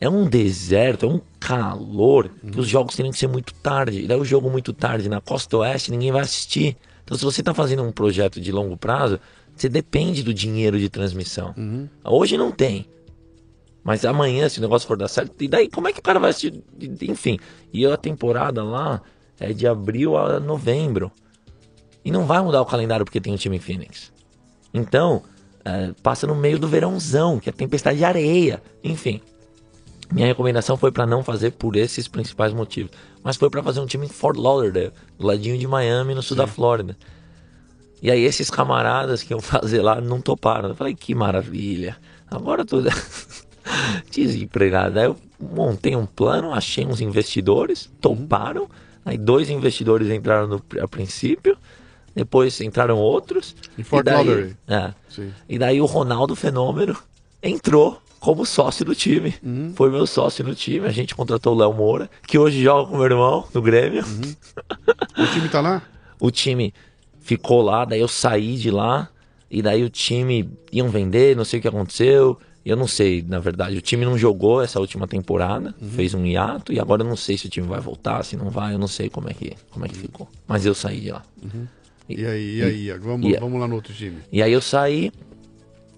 É um deserto, é um calor que os jogos teriam que ser muito tarde. E daí o jogo muito tarde na costa oeste ninguém vai assistir. Então se você está fazendo um projeto de longo prazo, você depende do dinheiro de transmissão. Hoje não tem. Mas amanhã, se o negócio for dar certo, e daí como é que o cara vai assistir? Enfim. E a temporada lá é de abril a novembro. E não vai mudar o calendário porque tem um time em Phoenix. Então, é, passa no meio do verãozão, que é tempestade de areia. Enfim. Minha recomendação foi para não fazer por esses principais motivos. Mas foi para fazer um time em Fort Lauderdale, do ladinho de Miami, no sul da Flórida. E aí esses camaradas que iam fazer lá não toparam. Eu falei, que maravilha. Agora tô desempregado. Aí eu montei um plano, achei uns investidores, toparam. Aí dois investidores entraram no, a princípio, depois entraram outros. Em Fort e daí, Lauderdale. é, e daí o Ronaldo Fenômeno entrou como sócio do time. Uhum. Foi meu sócio no time. A gente contratou o Léo Moura, que hoje joga com meu irmão no Grêmio. Uhum. O time tá lá? O time ficou lá, daí eu saí de lá. E daí o time iam vender, não sei o que aconteceu. Eu não sei, na verdade. O time não jogou essa última temporada, Uhum. fez um hiato. E agora eu não sei se o time vai voltar, se não vai. Eu não sei como é que, como é que ficou. Mas eu saí de lá. E aí, e aí? Vamos, e- vamos lá no outro time. E aí eu saí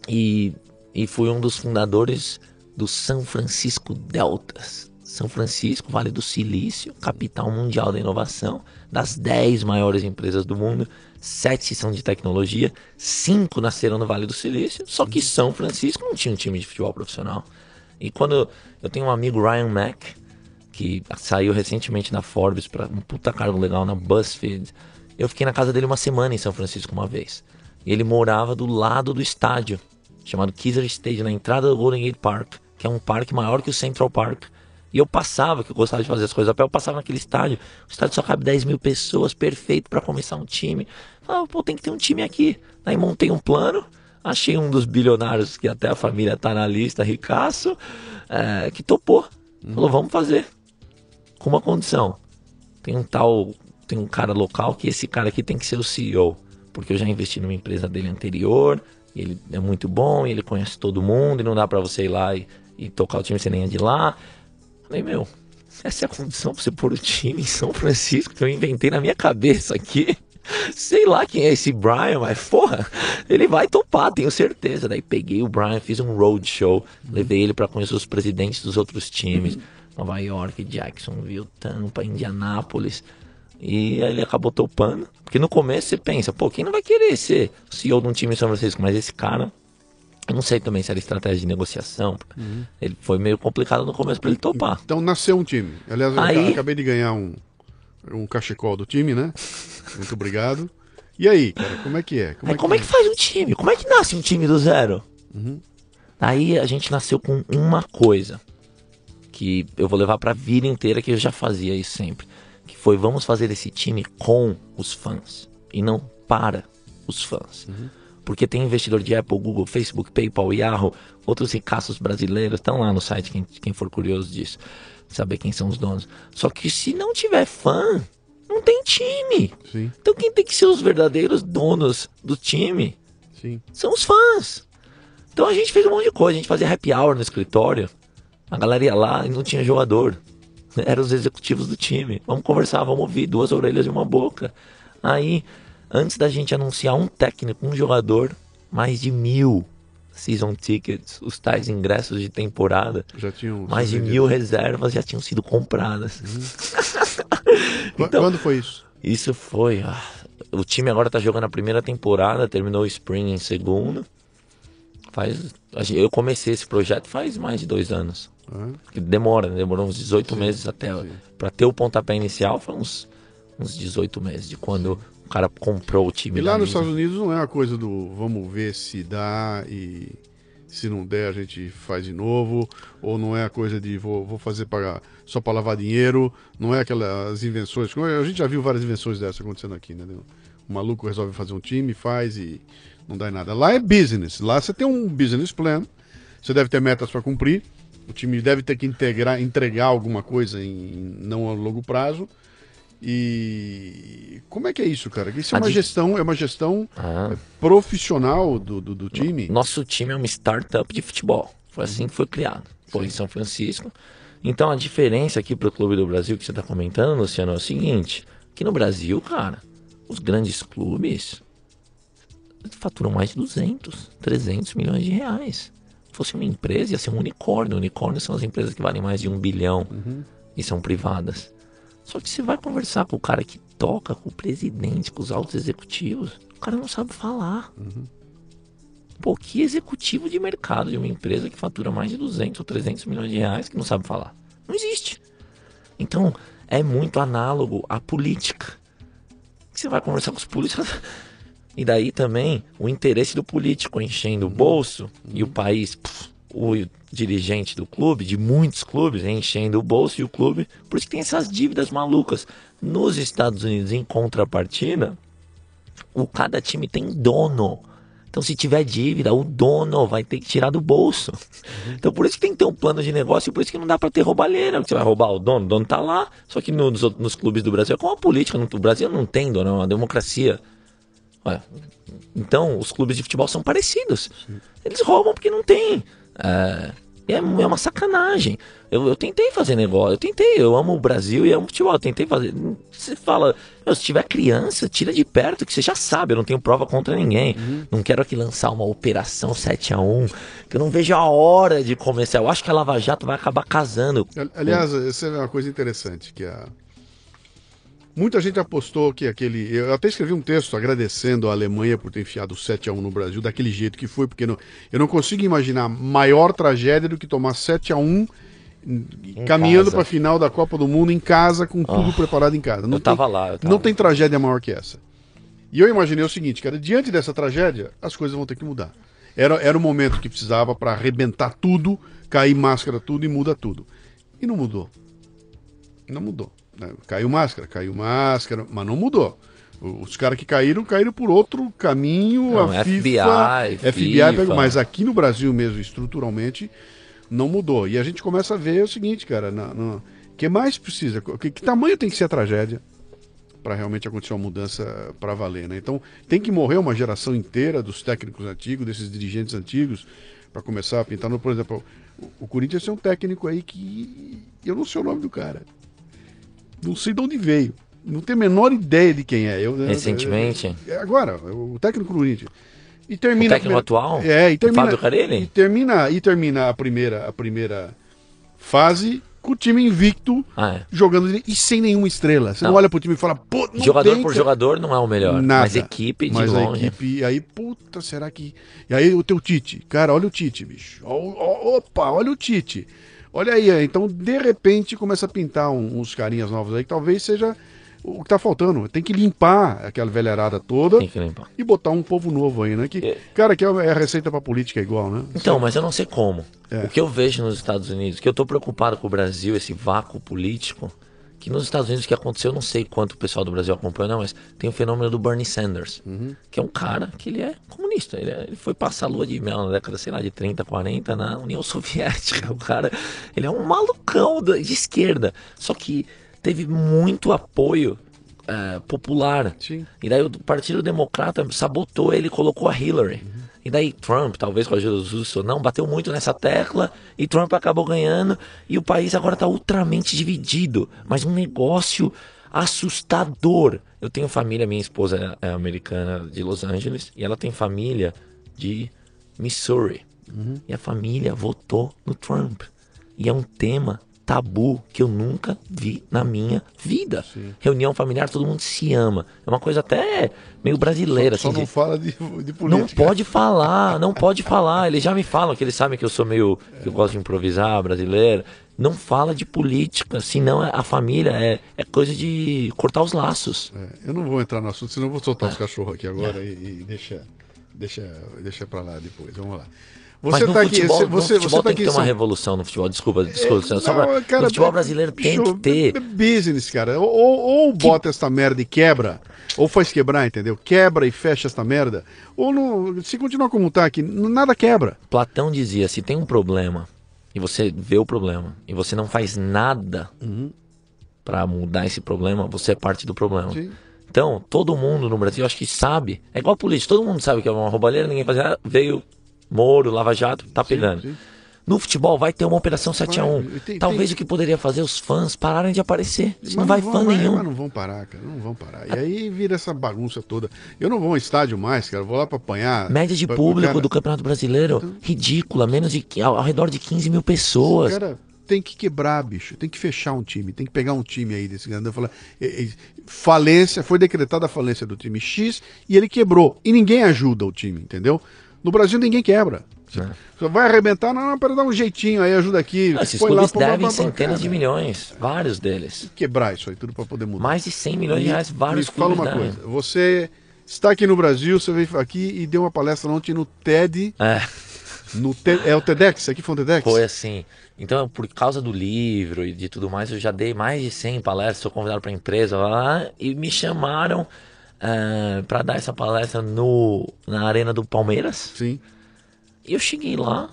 e, e fui um dos fundadores do São Francisco Deltas. São Francisco, Vale do Silício, capital mundial da inovação, das 10 maiores empresas do mundo, sete são de tecnologia, cinco nasceram no Vale do Silício, só que São Francisco não tinha um time de futebol profissional. E quando eu tenho um amigo Ryan Mack, que saiu recentemente na Forbes para um puta cargo legal na BuzzFeed. Eu fiquei na casa dele uma semana em São Francisco uma vez. E ele morava do lado do estádio, chamado Kezar Stadium, na entrada do Golden Gate Park, que é um parque maior que o Central Park. E eu passava, que eu gostava de fazer as coisas a pé, eu passava naquele estádio. O estádio só cabe 10 mil pessoas, perfeito para começar um time. Falava, pô, tem que ter um time aqui. Daí montei um plano, achei um dos bilionários que até a família tá na lista, ricaço, é, que topou. Falou, vamos fazer com uma condição. Tem um tal, tem um cara local que esse cara aqui tem que ser o CEO, porque eu já investi numa empresa dele anterior, ele é muito bom, ele conhece todo mundo, e não dá pra você ir lá e, e tocar o time sem nem é de lá. Falei, meu, essa é a condição pra você pôr o time em São Francisco que eu inventei na minha cabeça aqui. Sei lá quem é esse Brian, mas porra, ele vai topar, tenho certeza. Daí peguei o Brian, fiz um roadshow, levei ele pra conhecer os presidentes dos outros times, Nova York, Jacksonville, Tampa, Indianápolis. E ele acabou topando. Porque no começo você pensa, pô, quem não vai querer ser CEO de um time em São Francisco? Mas esse cara, não sei também se era estratégia de negociação. Ele foi meio complicado no começo pra ele topar. Então nasceu um time. Aliás, eu Aí- acabei de ganhar um, um cachecol do time, né? Muito obrigado. E aí, cara, como é que é? Aí como é que faz um time? Como é que nasce um time do zero? Uhum. Aí a gente nasceu com uma coisa que eu vou levar pra vida inteira que eu já fazia isso sempre, que foi vamos fazer esse time com os fãs e não para os fãs. Porque tem investidor de Apple, Google, Facebook, PayPal, Yahoo, outros ricaços brasileiros, estão lá no site, quem, quem for curioso disso, saber quem são os donos. Só que se não tiver fã, não tem time. Sim, Então quem tem que ser os verdadeiros donos do time sim. são os fãs. Então a gente fez um monte de coisa, a gente fazia happy hour no escritório. A galera ia lá e não tinha jogador. Eram os executivos do time. Vamos conversar, vamos ouvir, duas orelhas e uma boca. Aí, antes da gente anunciar um técnico, um jogador, mais de mil season tickets, os tais ingressos de temporada, Já tinham. mais de mil reservas já tinham sido compradas. Qu- então- Quando foi isso? Isso foi. ah, o time agora tá jogando a primeira temporada, terminou o Spring em segundo. Faz. Eu comecei esse projeto faz mais de dois anos. Que demora, né? demorou uns 18 meses até. Pra ter o pontapé inicial foi uns, uns 18 meses de quando o cara comprou o time. E lá nos. Estados Unidos não é uma coisa do vamos ver se dá e se não der a gente faz de novo, ou não é a coisa de vou, vou fazer para só para lavar dinheiro, não é aquelas invenções. A gente já viu várias invenções dessas acontecendo aqui, né? O maluco resolve fazer um time, faz e não dá em nada. Lá é business, lá você tem um business plan, você deve ter metas para cumprir, o time deve ter que integrar, entregar alguma coisa em não a longo prazo. E como é que é isso, cara? Isso é uma gestão, é uma gestão Ah, profissional do, do, do time. nosso time é uma startup de futebol. Foi assim que foi criado. Foi em São Francisco. Então a diferença aqui pro Clube do Brasil que você tá comentando, Luciano, é o seguinte: que no Brasil, cara, os grandes clubes faturam mais de 200, 300 milhões de reais. Se fosse uma empresa, ia ser um unicórnio. Unicórnio são as empresas que valem mais de um bilhão e são privadas. Só que você vai conversar com o cara que toca, com o presidente, com os altos executivos, o cara não sabe falar. Pô, que executivo de mercado de uma empresa que fatura mais de 200 ou 300 milhões de reais que não sabe falar? Não existe. Então, é muito análogo à política. Você vai conversar com os políticos. E daí também o interesse do político enchendo o bolso e o país, pff, o dirigente do clube, de muitos clubes, enchendo o bolso e o clube. Por isso que tem essas dívidas malucas. Nos Estados Unidos, em contrapartida, o cada time tem dono. Então, se tiver dívida, o dono vai ter que tirar do bolso. Então, por isso que tem que ter um plano de negócio, e por isso que não dá pra ter roubalheira. Você vai roubar o dono, o dono tá lá. Só que no- nos, nos clubes do Brasil é como a política. No, o Brasil não tem dono, é uma democracia. Então, os clubes de futebol são parecidos. Eles roubam porque não tem. É, é, é uma sacanagem. Eu, eu tentei fazer negócio, eu tentei, eu amo o Brasil e amo futebol. Eu tentei fazer. Você fala, "Meu, se tiver criança, tira de perto, que você já sabe, eu não tenho prova contra ninguém. Não quero aqui lançar uma operação 7 a 1 que eu não vejo a hora de começar. Eu acho que a Lava Jato vai acabar casando. Ali- Aliás, essa é uma coisa interessante, que a... Muita gente apostou que aquele. Eu até escrevi um texto agradecendo a Alemanha por ter enfiado 7 a 1 no Brasil daquele jeito que foi, porque não- eu não consigo imaginar maior tragédia do que tomar 7 a 1 caminhando casa. para a final da Copa do Mundo em casa, com tudo preparado em casa. Não eu tava tem, lá. Eu tava Não tem tragédia maior que essa. E eu imaginei o seguinte, cara, diante dessa tragédia, as coisas vão ter que mudar. Era, era o momento que precisava para arrebentar tudo, cair máscara tudo e muda tudo. E não mudou. Não mudou. Né? Caiu máscara, caiu máscara, mas não mudou. Os caras que caíram, caíram por outro caminho. Não, a FBI, FIFA, FBI FIFA. pegou, mas aqui no Brasil mesmo, estruturalmente, não mudou. E a gente começa a ver o seguinte, cara, o que mais precisa? Que, que tamanho tem que ser a tragédia para realmente acontecer uma mudança para valer, né? Então tem que morrer uma geração inteira dos técnicos antigos, desses dirigentes antigos, para começar a pintar. No, por exemplo, o, o Corinthians tem um técnico aí que eu não sei o nome do cara, não sei de onde veio, não tenho a menor ideia de quem é. Eu, Recentemente. é agora, o técnico do Corinthians. E O termina a técnico primeira- atual? É, e termina, e termina e termina a primeira a primeira fase com o time invicto Ah, é. jogando e sem nenhuma estrela. Você não, Não. olha pro time e fala, pô, não jogador tem, por cara. jogador não é o melhor. Nada. Mas equipe de Mas a longe. equipe, aí, puta, será que. E aí o teu Tite, cara, olha o Tite, bicho. Opa, olha o Tite. Olha aí, é, então de repente começa a pintar um- uns carinhas novos aí, que talvez seja o que tá faltando. Tem que limpar aquela velharada toda e botar um povo novo aí, né? Que, É. cara, que é a receita pra política igual, né? Então, mas eu não sei como. É. O que eu vejo nos Estados Unidos, que eu tô preocupado com o Brasil, esse vácuo político, que nos Estados Unidos o que aconteceu, eu não sei quanto o pessoal do Brasil acompanha, não, mas tem o fenômeno do Bernie Sanders, que é um cara que ele é comunista. Ele, é- ele foi passar a lua de mel na década, sei lá, de 30, 40 na União Soviética. O cara, ele é um malucão de esquerda. Só que teve muito apoio é, popular. Sim. E daí o Partido Democrata sabotou ele e colocou a Hillary. E daí Trump, talvez com a ajuda do Russo ou não, bateu muito nessa tecla e Trump acabou ganhando e o país agora está ultramente dividido. Mas um negócio assustador. Eu tenho família, minha esposa é americana de Los Angeles e ela tem família de Missouri. Uhum. E a família votou no Trump. E é um tema tabu que eu nunca vi na minha vida. Sim. Reunião familiar, todo mundo se ama. É uma coisa até meio brasileira. Só, assim, só não de... fala de, de, política. Não pode falar, não pode falar. Eles já me falam que eles sabem que eu sou meio. que eu gosto de improvisar, brasileiro. Não fala de política, senão a família é, é coisa de cortar os laços. É, eu não vou entrar no assunto, senão eu vou soltar é. os cachorros aqui agora e, e deixa, deixa, deixa pra lá depois. Vamos lá. Você Mas no tá futebol, aqui, você, no futebol você tá tem que ter uma revolução no futebol. Desculpa, desculpa. É, só pra, cara, no futebol brasileiro tem que ter. business, cara. Ou, ou bota que... essa merda e quebra, ou faz quebrar, entendeu? Quebra e fecha essa merda. Ou não, se continuar como tá aqui, nada quebra. Platão dizia: se tem um problema e você vê o problema e você não faz nada uhum. para mudar esse problema, você é parte do problema. Sim. Então, todo mundo no Brasil acho que sabe. É igual a polícia, todo mundo sabe que é uma roubalheira, ninguém faz nada. Veio Moro, Lava Jato, tá pegando. Sim, sim. No futebol vai ter uma operação 7 a 1 tem, Talvez tem... o que poderia fazer os fãs pararem de aparecer. Mas não vai vão, fã mas, nenhum. Mas não vão parar, cara. Não vão parar. E aí vira essa bagunça toda. Eu não vou ao estádio mais, cara. vou lá para apanhar. Média de pra, público cara... do Campeonato Brasileiro, então... ridícula. Menos de ao, ao, redor de 15 mil pessoas. Cara, tem que quebrar, bicho. Tem que fechar um time. Tem que pegar um time aí desse grandão e falar. Falência, foi decretada a falência do time X e ele quebrou. E ninguém ajuda o time, entendeu? No Brasil ninguém quebra. É. Você vai arrebentar, não, não, para dar um jeitinho aí, ajuda aqui. Ah, esses clubes lá, devem centenas de milhões, vários deles. Quebrar isso aí tudo para poder mudar. Mais de 100 milhões de reais, vários me clubes. Fala uma devem. coisa, você está aqui no Brasil, você veio aqui e deu uma palestra ontem no TED. É. No te, é o TEDx? Aqui foi um TEDx? Foi assim. Então, por causa do livro e de tudo mais, eu já dei mais de 100 palestras, sou convidado para empresa lá e me chamaram uh, eh, para dar essa palestra no, na Arena do Palmeiras. Sim. Eu cheguei lá,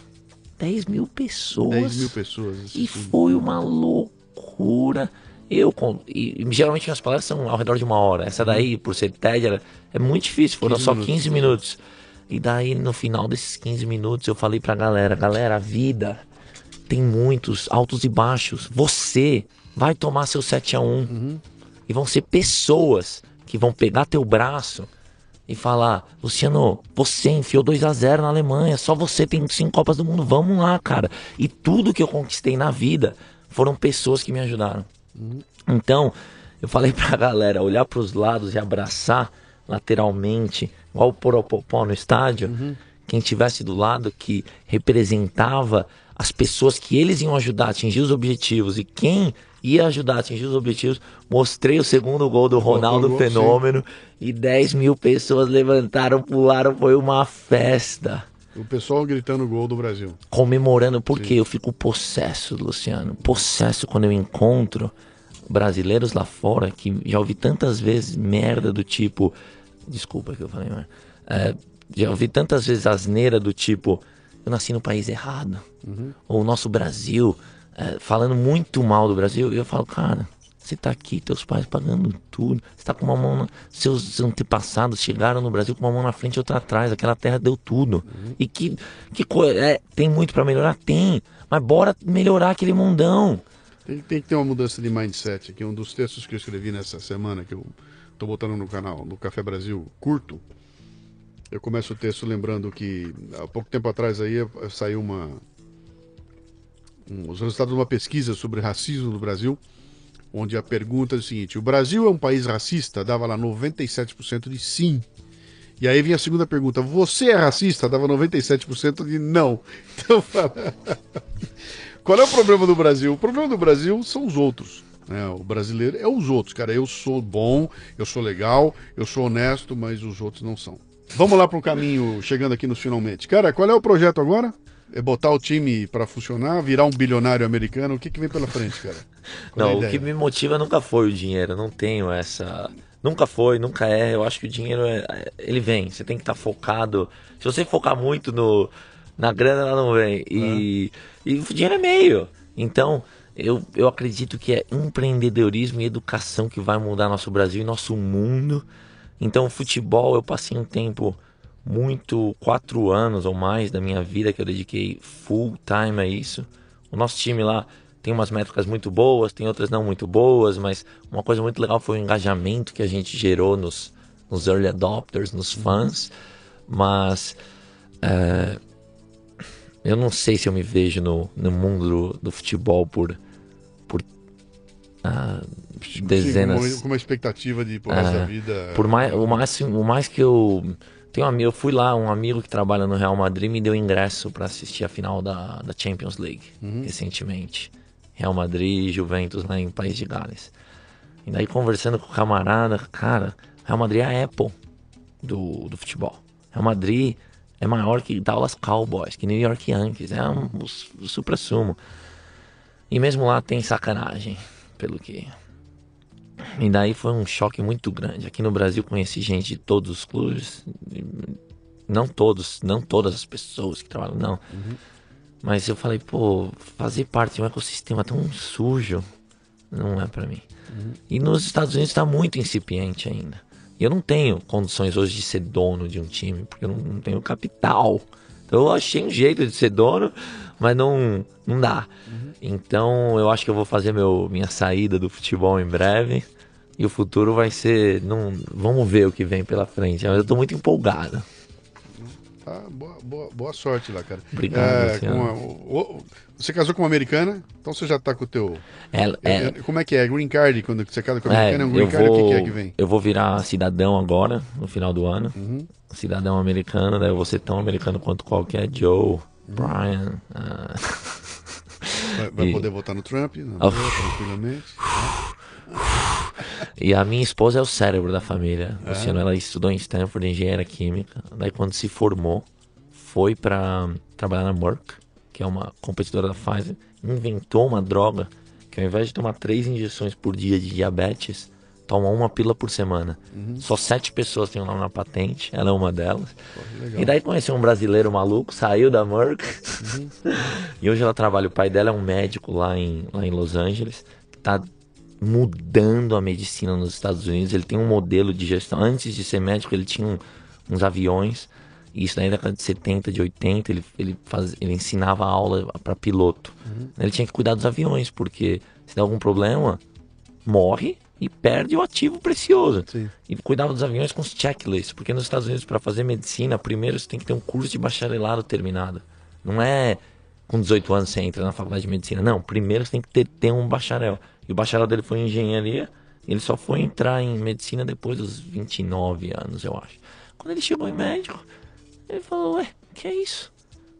10 mil pessoas. 10 mil pessoas. E foi uma loucura. Eu, e, geralmente as palestras são ao redor de uma hora. Essa daí, por ser TED, era, é muito difícil, foram 15 só minutos. 15 minutos. E daí, no final desses 15 minutos, eu falei pra galera: galera, a vida tem muitos altos e baixos. Você vai tomar seu 7 a 1 uhum. E vão ser pessoas que vão pegar teu braço e falar: Luciano, você enfiou 2 a 0 na Alemanha, só você tem cinco Copas do Mundo, vamos lá, cara. E tudo que eu conquistei na vida foram pessoas que me ajudaram. Então, eu falei pra galera olhar para os lados e abraçar lateralmente, igual o Poropopó no estádio. Uhum. Quem tivesse do lado que representava as pessoas que eles iam ajudar a atingir os objetivos e quem ia ajudar a atingir os objetivos. Mostrei o segundo gol do Ronaldo gol, Fenômeno sim. e 10 mil pessoas levantaram, pularam, foi uma festa. O pessoal gritando o gol do Brasil. Comemorando, porque eu fico possesso, Luciano. Possesso quando eu encontro brasileiros lá fora que já ouvi tantas vezes merda do tipo. Desculpa que eu falei, mas. É, já ouvi tantas vezes asneira do tipo. Eu nasci no país errado. Uhum. Ou o nosso Brasil é, falando muito mal do Brasil, eu falo, cara, você tá aqui, teus pais pagando tudo, você tá com uma mão. Na... Seus antepassados chegaram no Brasil com uma mão na frente e outra atrás, aquela terra deu tudo. Uhum. E que, que coisa. É, tem muito para melhorar? Tem. Mas bora melhorar aquele mundão. Tem, tem, que ter uma mudança de mindset aqui. Um dos textos que eu escrevi nessa semana, que eu tô botando no canal, no Café Brasil, curto. Eu começo o texto lembrando que há pouco tempo atrás aí saiu uma os resultados de uma pesquisa sobre racismo no Brasil, onde a pergunta é o seguinte: o Brasil é um país racista? Dava lá 97% de sim. E aí vinha a segunda pergunta: você é racista? Dava 97% de não. Então, qual é o problema do Brasil? O problema do Brasil são os outros. Né? O brasileiro é os outros, cara. Eu sou bom, eu sou legal, eu sou honesto, mas os outros não são. Vamos lá para um caminho, chegando aqui nos finalmente. Cara, qual é o projeto agora? É botar o time para funcionar, virar um bilionário americano? O que, que vem pela frente, cara? Qual é não, o que me motiva nunca foi o dinheiro. Não tenho essa. Nunca foi, nunca é. Eu acho que o dinheiro é, ele vem. Você tem que estar tá focado. Se você focar muito no na grana, ela não vem. E, é. e o dinheiro é meio. Então, eu, eu acredito que é empreendedorismo e educação que vai mudar nosso Brasil e nosso mundo. Então, futebol, eu passei um tempo muito quatro anos ou mais da minha vida que eu dediquei full time a isso. O nosso time lá tem umas métricas muito boas, tem outras não muito boas, mas uma coisa muito legal foi o engajamento que a gente gerou nos, nos early adopters, nos fãs. Mas é, eu não sei se eu me vejo no, no mundo do, do futebol por, por uh, dezenas. Sim, com uma expectativa de por uh, essa vida. Por mais, o, máximo, o mais que eu. Tenho um amigo, eu fui lá, um amigo que trabalha no Real Madrid me deu ingresso para assistir a final da, da Champions League uhum. recentemente. Real Madrid e Juventus lá em País de Gales. E daí conversando com o camarada, cara, Real Madrid é a Apple do, do futebol. Real Madrid é maior que Dallas Cowboys, que New York Yankees, é um, o, o supra-sumo. E mesmo lá tem sacanagem, pelo que. E daí foi um choque muito grande. Aqui no Brasil conheci gente de todos os clubes, não todos, não todas as pessoas que trabalham, não. Uhum. Mas eu falei, pô, fazer parte de um ecossistema tão sujo não é para mim. Uhum. E nos Estados Unidos está muito incipiente ainda. E eu não tenho condições hoje de ser dono de um time, porque eu não, não tenho capital. Então eu achei um jeito de ser dono, mas não, não dá. Uhum. Então eu acho que eu vou fazer meu, minha saída do futebol em breve. E o futuro vai ser. Não, vamos ver o que vem pela frente. Mas eu tô muito empolgado. Tá, boa, boa, boa sorte lá, cara. Obrigado. É, a, o, você casou com uma americana, então você já tá com o teu. É, é, como é que é? Green card, quando você casa com a americana, é um green card, vou, o que, é que vem? Eu vou virar cidadão agora, no final do ano. Uhum. Cidadão americano, daí eu vou ser tão americano quanto qualquer Joe, uhum. Brian. Uh... Vai, vai e... poder votar no Trump, não, oh. tranquilamente. E a minha esposa é o cérebro da família. É. Luciano, ela estudou em Stanford, engenharia química. Daí quando se formou, foi para trabalhar na Merck, que é uma competidora da Pfizer, inventou uma droga que ao invés de tomar três injeções por dia de diabetes, toma uma pílula por semana. Uhum. Só sete pessoas têm o nome na patente, ela é uma delas. Pô, e daí conheceu um brasileiro maluco, saiu da Merck. Uhum. e hoje ela trabalha, o pai dela é um médico lá em, lá em Los Angeles, que tá mudando a medicina nos Estados Unidos. Ele tem um modelo de gestão. Antes de ser médico, ele tinha um, uns aviões. Isso na década de 70, de 80, ele, ele, faz, ele ensinava aula para piloto. Uhum. Ele tinha que cuidar dos aviões, porque se der algum problema, morre e perde o ativo precioso. Sim. E cuidava dos aviões com os checklists, porque nos Estados Unidos, para fazer medicina, primeiro você tem que ter um curso de bacharelado terminado. Não é com 18 anos você entra na faculdade de medicina. Não, primeiro você tem que ter, ter um bacharel. E o bacharel dele foi em engenharia. Ele só foi entrar em medicina depois dos 29 anos, eu acho. Quando ele chegou em médico, ele falou: Ué, que é isso?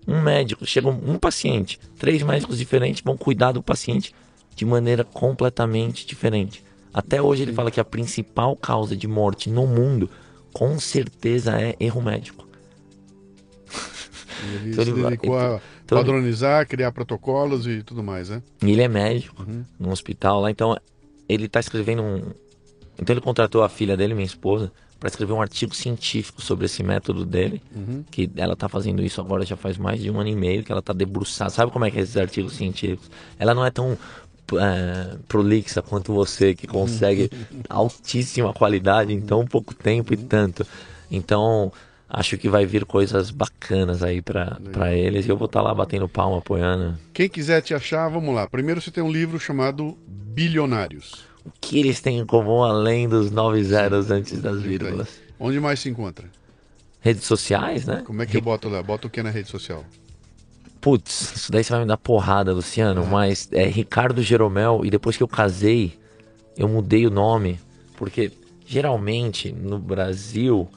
Um médico, chega um, paciente, três médicos diferentes vão cuidar do paciente de maneira completamente diferente. Até hoje ele fala que a principal causa de morte no mundo, com certeza, é erro médico. Ele então, se ele, dedicou ele, a então, padronizar, criar protocolos e tudo mais, né? Ele é médico uhum. num hospital lá, então ele está escrevendo um. Então ele contratou a filha dele, minha esposa, para escrever um artigo científico sobre esse método dele, uhum. que ela está fazendo isso agora já faz mais de um ano e meio, que ela está debruçada. Sabe como é que é esses artigos científicos? Ela não é tão é, prolixa quanto você, que consegue altíssima qualidade em tão pouco tempo e tanto. Então, acho que vai vir coisas bacanas aí para eles e eu vou estar tá lá batendo palma, apoiando. Quem quiser te achar, vamos lá. Primeiro você tem um livro chamado Bilionários. O que eles têm em comum além dos nove zeros antes das vírgulas? Onde mais se encontra? Redes sociais, né? Como é que eu boto lá? Bota o que na rede social? Putz, isso daí você vai me dar porrada, Luciano, é. mas é Ricardo Jeromel e depois que eu casei, eu mudei o nome, porque geralmente no Brasil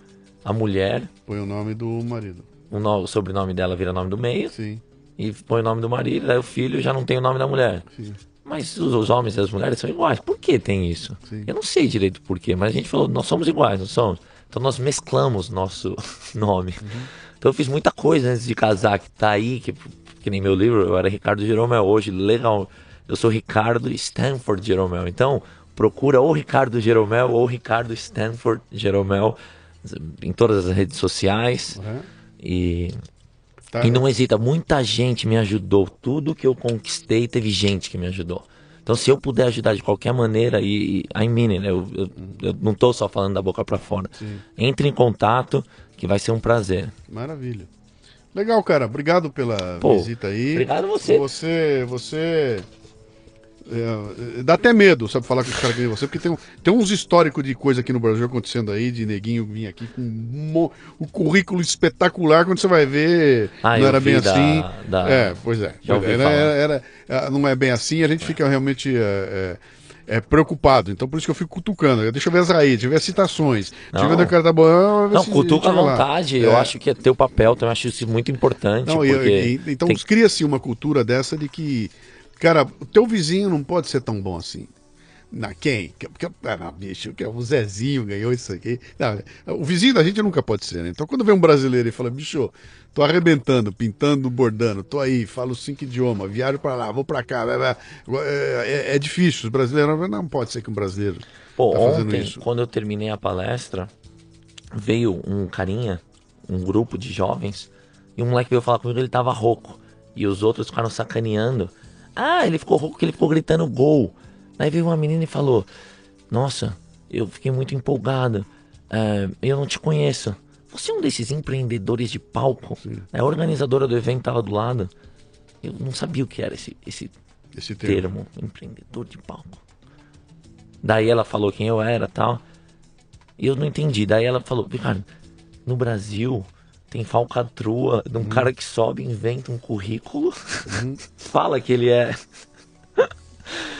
a mulher. Põe o nome do marido. O, no, o sobrenome dela vira nome do meio. Sim. E põe o nome do marido, daí o filho já não tem o nome da mulher. Sim. Mas os, os homens e as mulheres são iguais. Por que tem isso? Sim. Eu não sei direito por quê, mas a gente falou, nós somos iguais, não somos? Então nós mesclamos nosso nome. Uhum. Então eu fiz muita coisa antes de casar, que tá aí, que, que nem meu livro, eu era Ricardo Jeromel. Hoje, legal, eu sou Ricardo Stanford Jeromel. Então, procura ou Ricardo Jeromel ou Ricardo Stanford Jeromel em todas as redes sociais. Uhum. E, tá. e não hesita, muita gente me ajudou. Tudo que eu conquistei, teve gente que me ajudou. Então, se eu puder ajudar de qualquer maneira, e, e I mean it, eu, eu, eu não estou só falando da boca para fora. Sim. Entre em contato, que vai ser um prazer. Maravilha. Legal, cara. Obrigado pela Pô, visita aí. obrigado a você. Você, você é, dá até medo, sabe, falar com os caras que nem você, porque tem, um- tem uns históricos de coisa aqui no Brasil acontecendo aí, de neguinho vir aqui com um, um currículo espetacular, quando você vai ver, Ah, não eu era bem da- assim. da- É, pois é. Era- era- era- não é bem assim, a gente fica realmente é, é, é, preocupado. Então por isso que eu fico cutucando. Deixa eu ver as raízes, deixa eu ver as citações. Deixa eu ver Não. o cara tá bom. vamos ver Não, cutuca à vontade. Eu É. acho que é teu papel, também acho isso muito importante. Não, e- porque e- então tem- cria-se uma cultura dessa de que, cara, o teu vizinho não pode ser tão bom assim. Na quem? Que- que- Ah, bicho, que o Zezinho ganhou isso aqui. Não, o vizinho da gente nunca pode ser, né? Então quando vem um brasileiro e fala, bicho, tô arrebentando, pintando, bordando, tô aí, falo cinco idiomas, viajo pra lá, vou pra cá. É, é- é difícil. Os brasileiros não pode ser que um brasileiro Pô, tá ontem, isso. quando eu terminei a palestra, veio um carinha, um grupo de jovens, e um moleque veio falar comigo, ele tava rouco. E os outros ficaram sacaneando. Ah, ele ficou rouco porque ele ficou gritando gol. Aí veio uma menina e falou: Nossa, eu fiquei muito empolgada. É, eu não te conheço. Você é um desses empreendedores de palco? É a organizadora do evento tava do lado. Eu não sabia o que era esse, esse Esse termo. termo, empreendedor de palco. Daí ela falou quem eu era tal. E eu não entendi. Daí ela falou, Ricardo, no Brasil tem falcatrua de um cara que sobe inventa um currículo. Fala que ele é.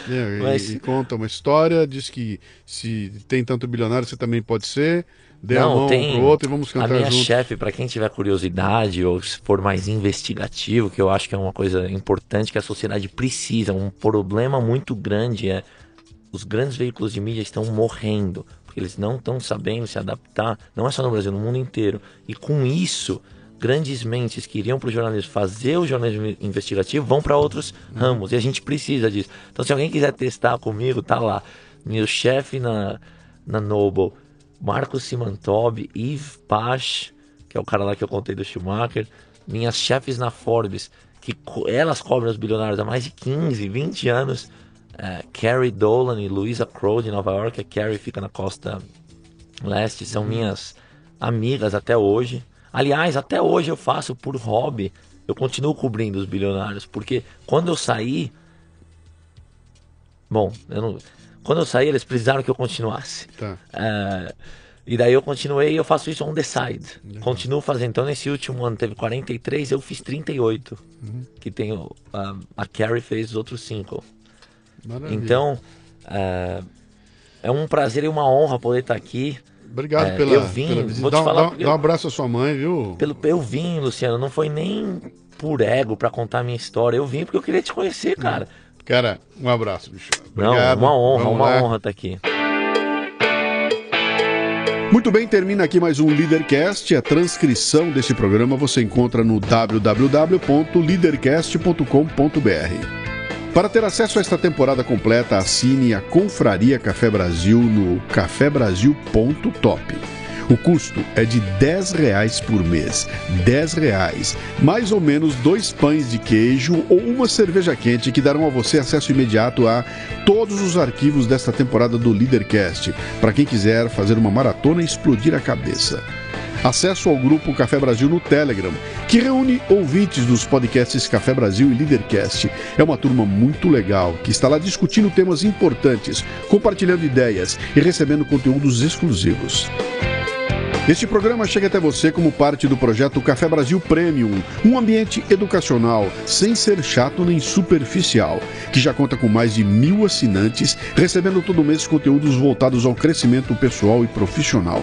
É, Mas- e, conta uma história, diz que se tem tanto bilionário, você também pode ser. Dê a não, mão tem. pro outro e vamos a cantar minha junto. chefe, para quem tiver curiosidade ou se for mais investigativo, que eu acho que é uma coisa importante que a sociedade precisa, um problema muito grande é os grandes veículos de mídia estão morrendo, eles não estão sabendo se adaptar, não é só no Brasil, no mundo inteiro. E com isso, grandes mentes que iriam para o jornalismo fazer o jornalismo investigativo vão para outros ramos, e a gente precisa disso. Então, se alguém quiser testar comigo, tá lá. Meu chefe na, na Noble, Marcos Simantob, Yves Pache, que é o cara lá que eu contei do Schumacher, minhas chefes na Forbes, que elas cobram os bilionários há mais de 15, 20 anos. É, Carrie Dolan e Louisa Crow de Nova York. A Carrie fica na costa leste, são minhas amigas até hoje. Aliás, até hoje eu faço por hobby. Eu continuo cobrindo os bilionários, porque quando eu saí. Bom, eu não... quando eu saí, eles precisaram que eu continuasse. Tá. É, e daí eu continuei e eu faço isso on the side. Continuo fazendo. Então nesse último ano teve 43, eu fiz 38. Que tem o, a, a Carrie fez os outros 5. Maravilha. Então é, é um prazer e uma honra poder estar aqui. Obrigado é, pela, eu vim, pela visita. vou te Dá, falar dá porque dá um eu- abraço à sua mãe, viu? Pelo, eu vim, Luciano, não foi nem por ego pra contar a minha história. Eu vim porque eu queria te conhecer, cara. Cara, um abraço, bicho. Não, Obrigado. uma honra, Vamos uma lá. honra estar aqui. Muito bem, termina aqui mais um Leadercast. A transcrição desse programa você encontra no www.leadercast.com.br. Para ter acesso a esta temporada completa, assine a Confraria Café Brasil no cafebrasil.top. O custo é de 10 reais por mês. 10 reais. Mais ou menos dois pães de queijo ou uma cerveja quente que darão a você acesso imediato a todos os arquivos desta temporada do Leadercast, para quem quiser fazer uma maratona e explodir a cabeça. Acesso ao grupo Café Brasil no Telegram, que reúne ouvintes dos podcasts Café Brasil e Leadercast. É uma turma muito legal que está lá discutindo temas importantes, compartilhando ideias e recebendo conteúdos exclusivos. Este programa chega até você como parte do projeto Café Brasil Premium, um ambiente educacional, sem ser chato nem superficial, que já conta com mais de mil assinantes, recebendo todo mês conteúdos voltados ao crescimento pessoal e profissional.